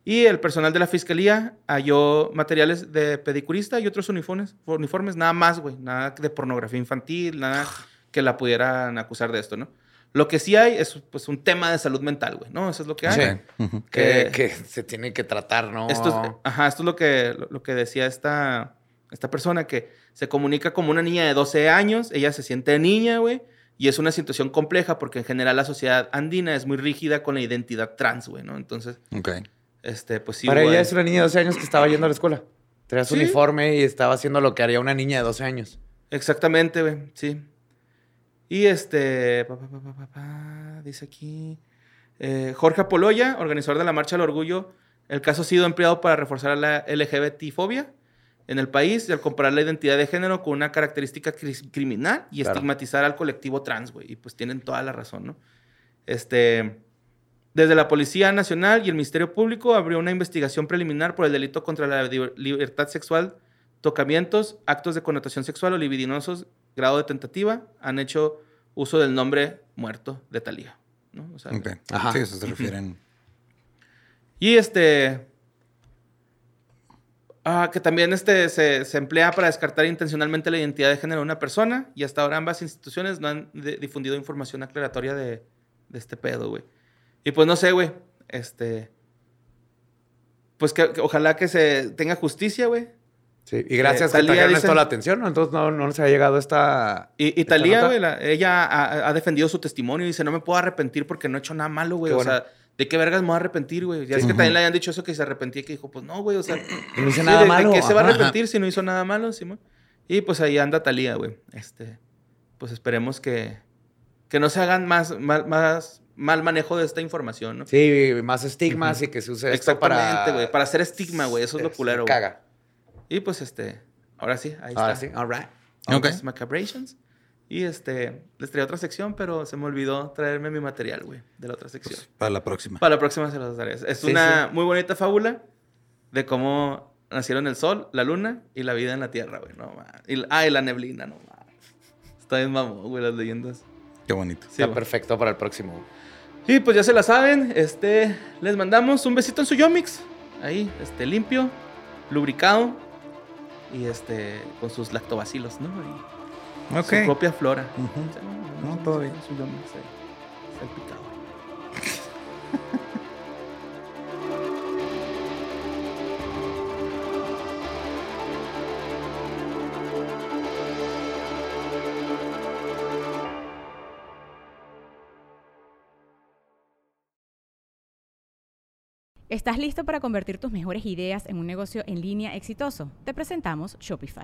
Y el personal de la fiscalía halló materiales de pedicurista y otros uniformes, uniformes nada más, güey. Nada de pornografía infantil, nada que la pudieran acusar de esto, ¿no? Lo que sí hay es pues, un tema de salud mental, güey, ¿no? Eso es lo que hay. Sí. Ujú. Que, Eh, que se tiene que tratar, ¿no? esto es, ajá, esto es lo que, lo, lo que decía esta, esta persona, que se comunica como una niña de 12 años, ella se siente niña, güey, y es una situación compleja porque en general la sociedad andina es muy rígida con la identidad trans, güey, ¿no? Entonces, Ok. este, pues sí. Para güey. ella es una niña de 12 años que estaba yendo a la escuela. Traía su Sí. uniforme y estaba haciendo lo que haría una niña de 12 años. Exactamente, güey, sí. Y este, pa, pa, pa, pa, pa, pa, dice aquí, eh, Jorge Apoloya, organizador de la Marcha del Orgullo, el caso ha sido empleado para reforzar la LGBT-fobia en el país y al comparar la identidad de género con una característica cri- criminal y Claro. estigmatizar al colectivo trans, güey. Y pues tienen toda la razón, ¿no? Este, desde la Policía Nacional y el Ministerio Público abrió una investigación preliminar por el delito contra la libertad sexual, tocamientos, actos de connotación sexual o libidinosos, grado de tentativa, han hecho uso del nombre muerto de Talía. ¿no? O sea. Ajá. Sí, eso se refieren. Y este. Ah, que también este se, se emplea para descartar intencionalmente la identidad de género de una persona y hasta ahora ambas instituciones no han de- difundido información aclaratoria de, de este pedo, güey. Y pues no sé, güey, este... Pues que, que ojalá que se tenga justicia, güey. Sí, y gracias Eh, que Thalía trajeron dice- esto a la atención, ¿no? Entonces no, no se ha llegado esta... Y, y Talía, güey, la- ella ha, ha defendido su testimonio y dice, no me puedo arrepentir porque no he hecho nada malo, güey. O sea, ¿de qué vergas me voy a arrepentir, güey? Ya es que también le habían dicho eso que se arrepentía y que dijo, pues no, güey, o sea... No hice sí, nada de- de malo. que se va a Ajá. arrepentir si no hizo nada malo, Simón? Y pues ahí anda Talía, güey. Este, pues esperemos que, que no se hagan más, mal, más mal manejo de esta información, ¿no? Sí, más estigmas y que se use esto para... Exactamente, güey. Para hacer estigma, güey. Eso es lo culero, güey. Caga. Y pues este, ahora sí, ahí Ahora está. sí, all right. Ok. Honest Macabrations. Y este, les traía otra sección, pero se me olvidó traerme mi material, güey, de la otra sección. Para la próxima. Para la próxima se los daré. Es Sí, una sí. muy bonita fábula de cómo nacieron el sol, la luna y la vida en la tierra, güey. No, ma. y, la- ah, y la neblina, no, ma. Está bien mamón, güey, las leyendas. Qué bonito. Sí, Está güey. perfecto para el próximo. Y pues ya se la saben, este, les mandamos un besito en su Yomix. Ahí, este, limpio, lubricado y este, con sus lactobacilos, ¿no? Y Ok. Su propia flora. Sí, No, todo bien. Su ahí, salpicado. ¿Estás listo para convertir tus mejores ideas en un negocio en línea exitoso? Te presentamos Shopify.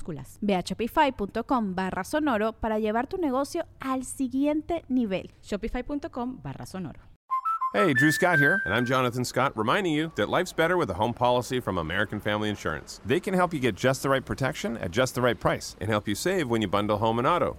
minúsculas. Ve a shopify.com barra sonoro para llevar tu negocio al siguiente nivel. Shopify.com barra sonoro. Hey, Drew Scott here, and I'm Jonathan Scott, reminding you that life's better with a home policy from American Family Insurance. They can help you get just the right protection at just the right price and help you save when you bundle home and auto.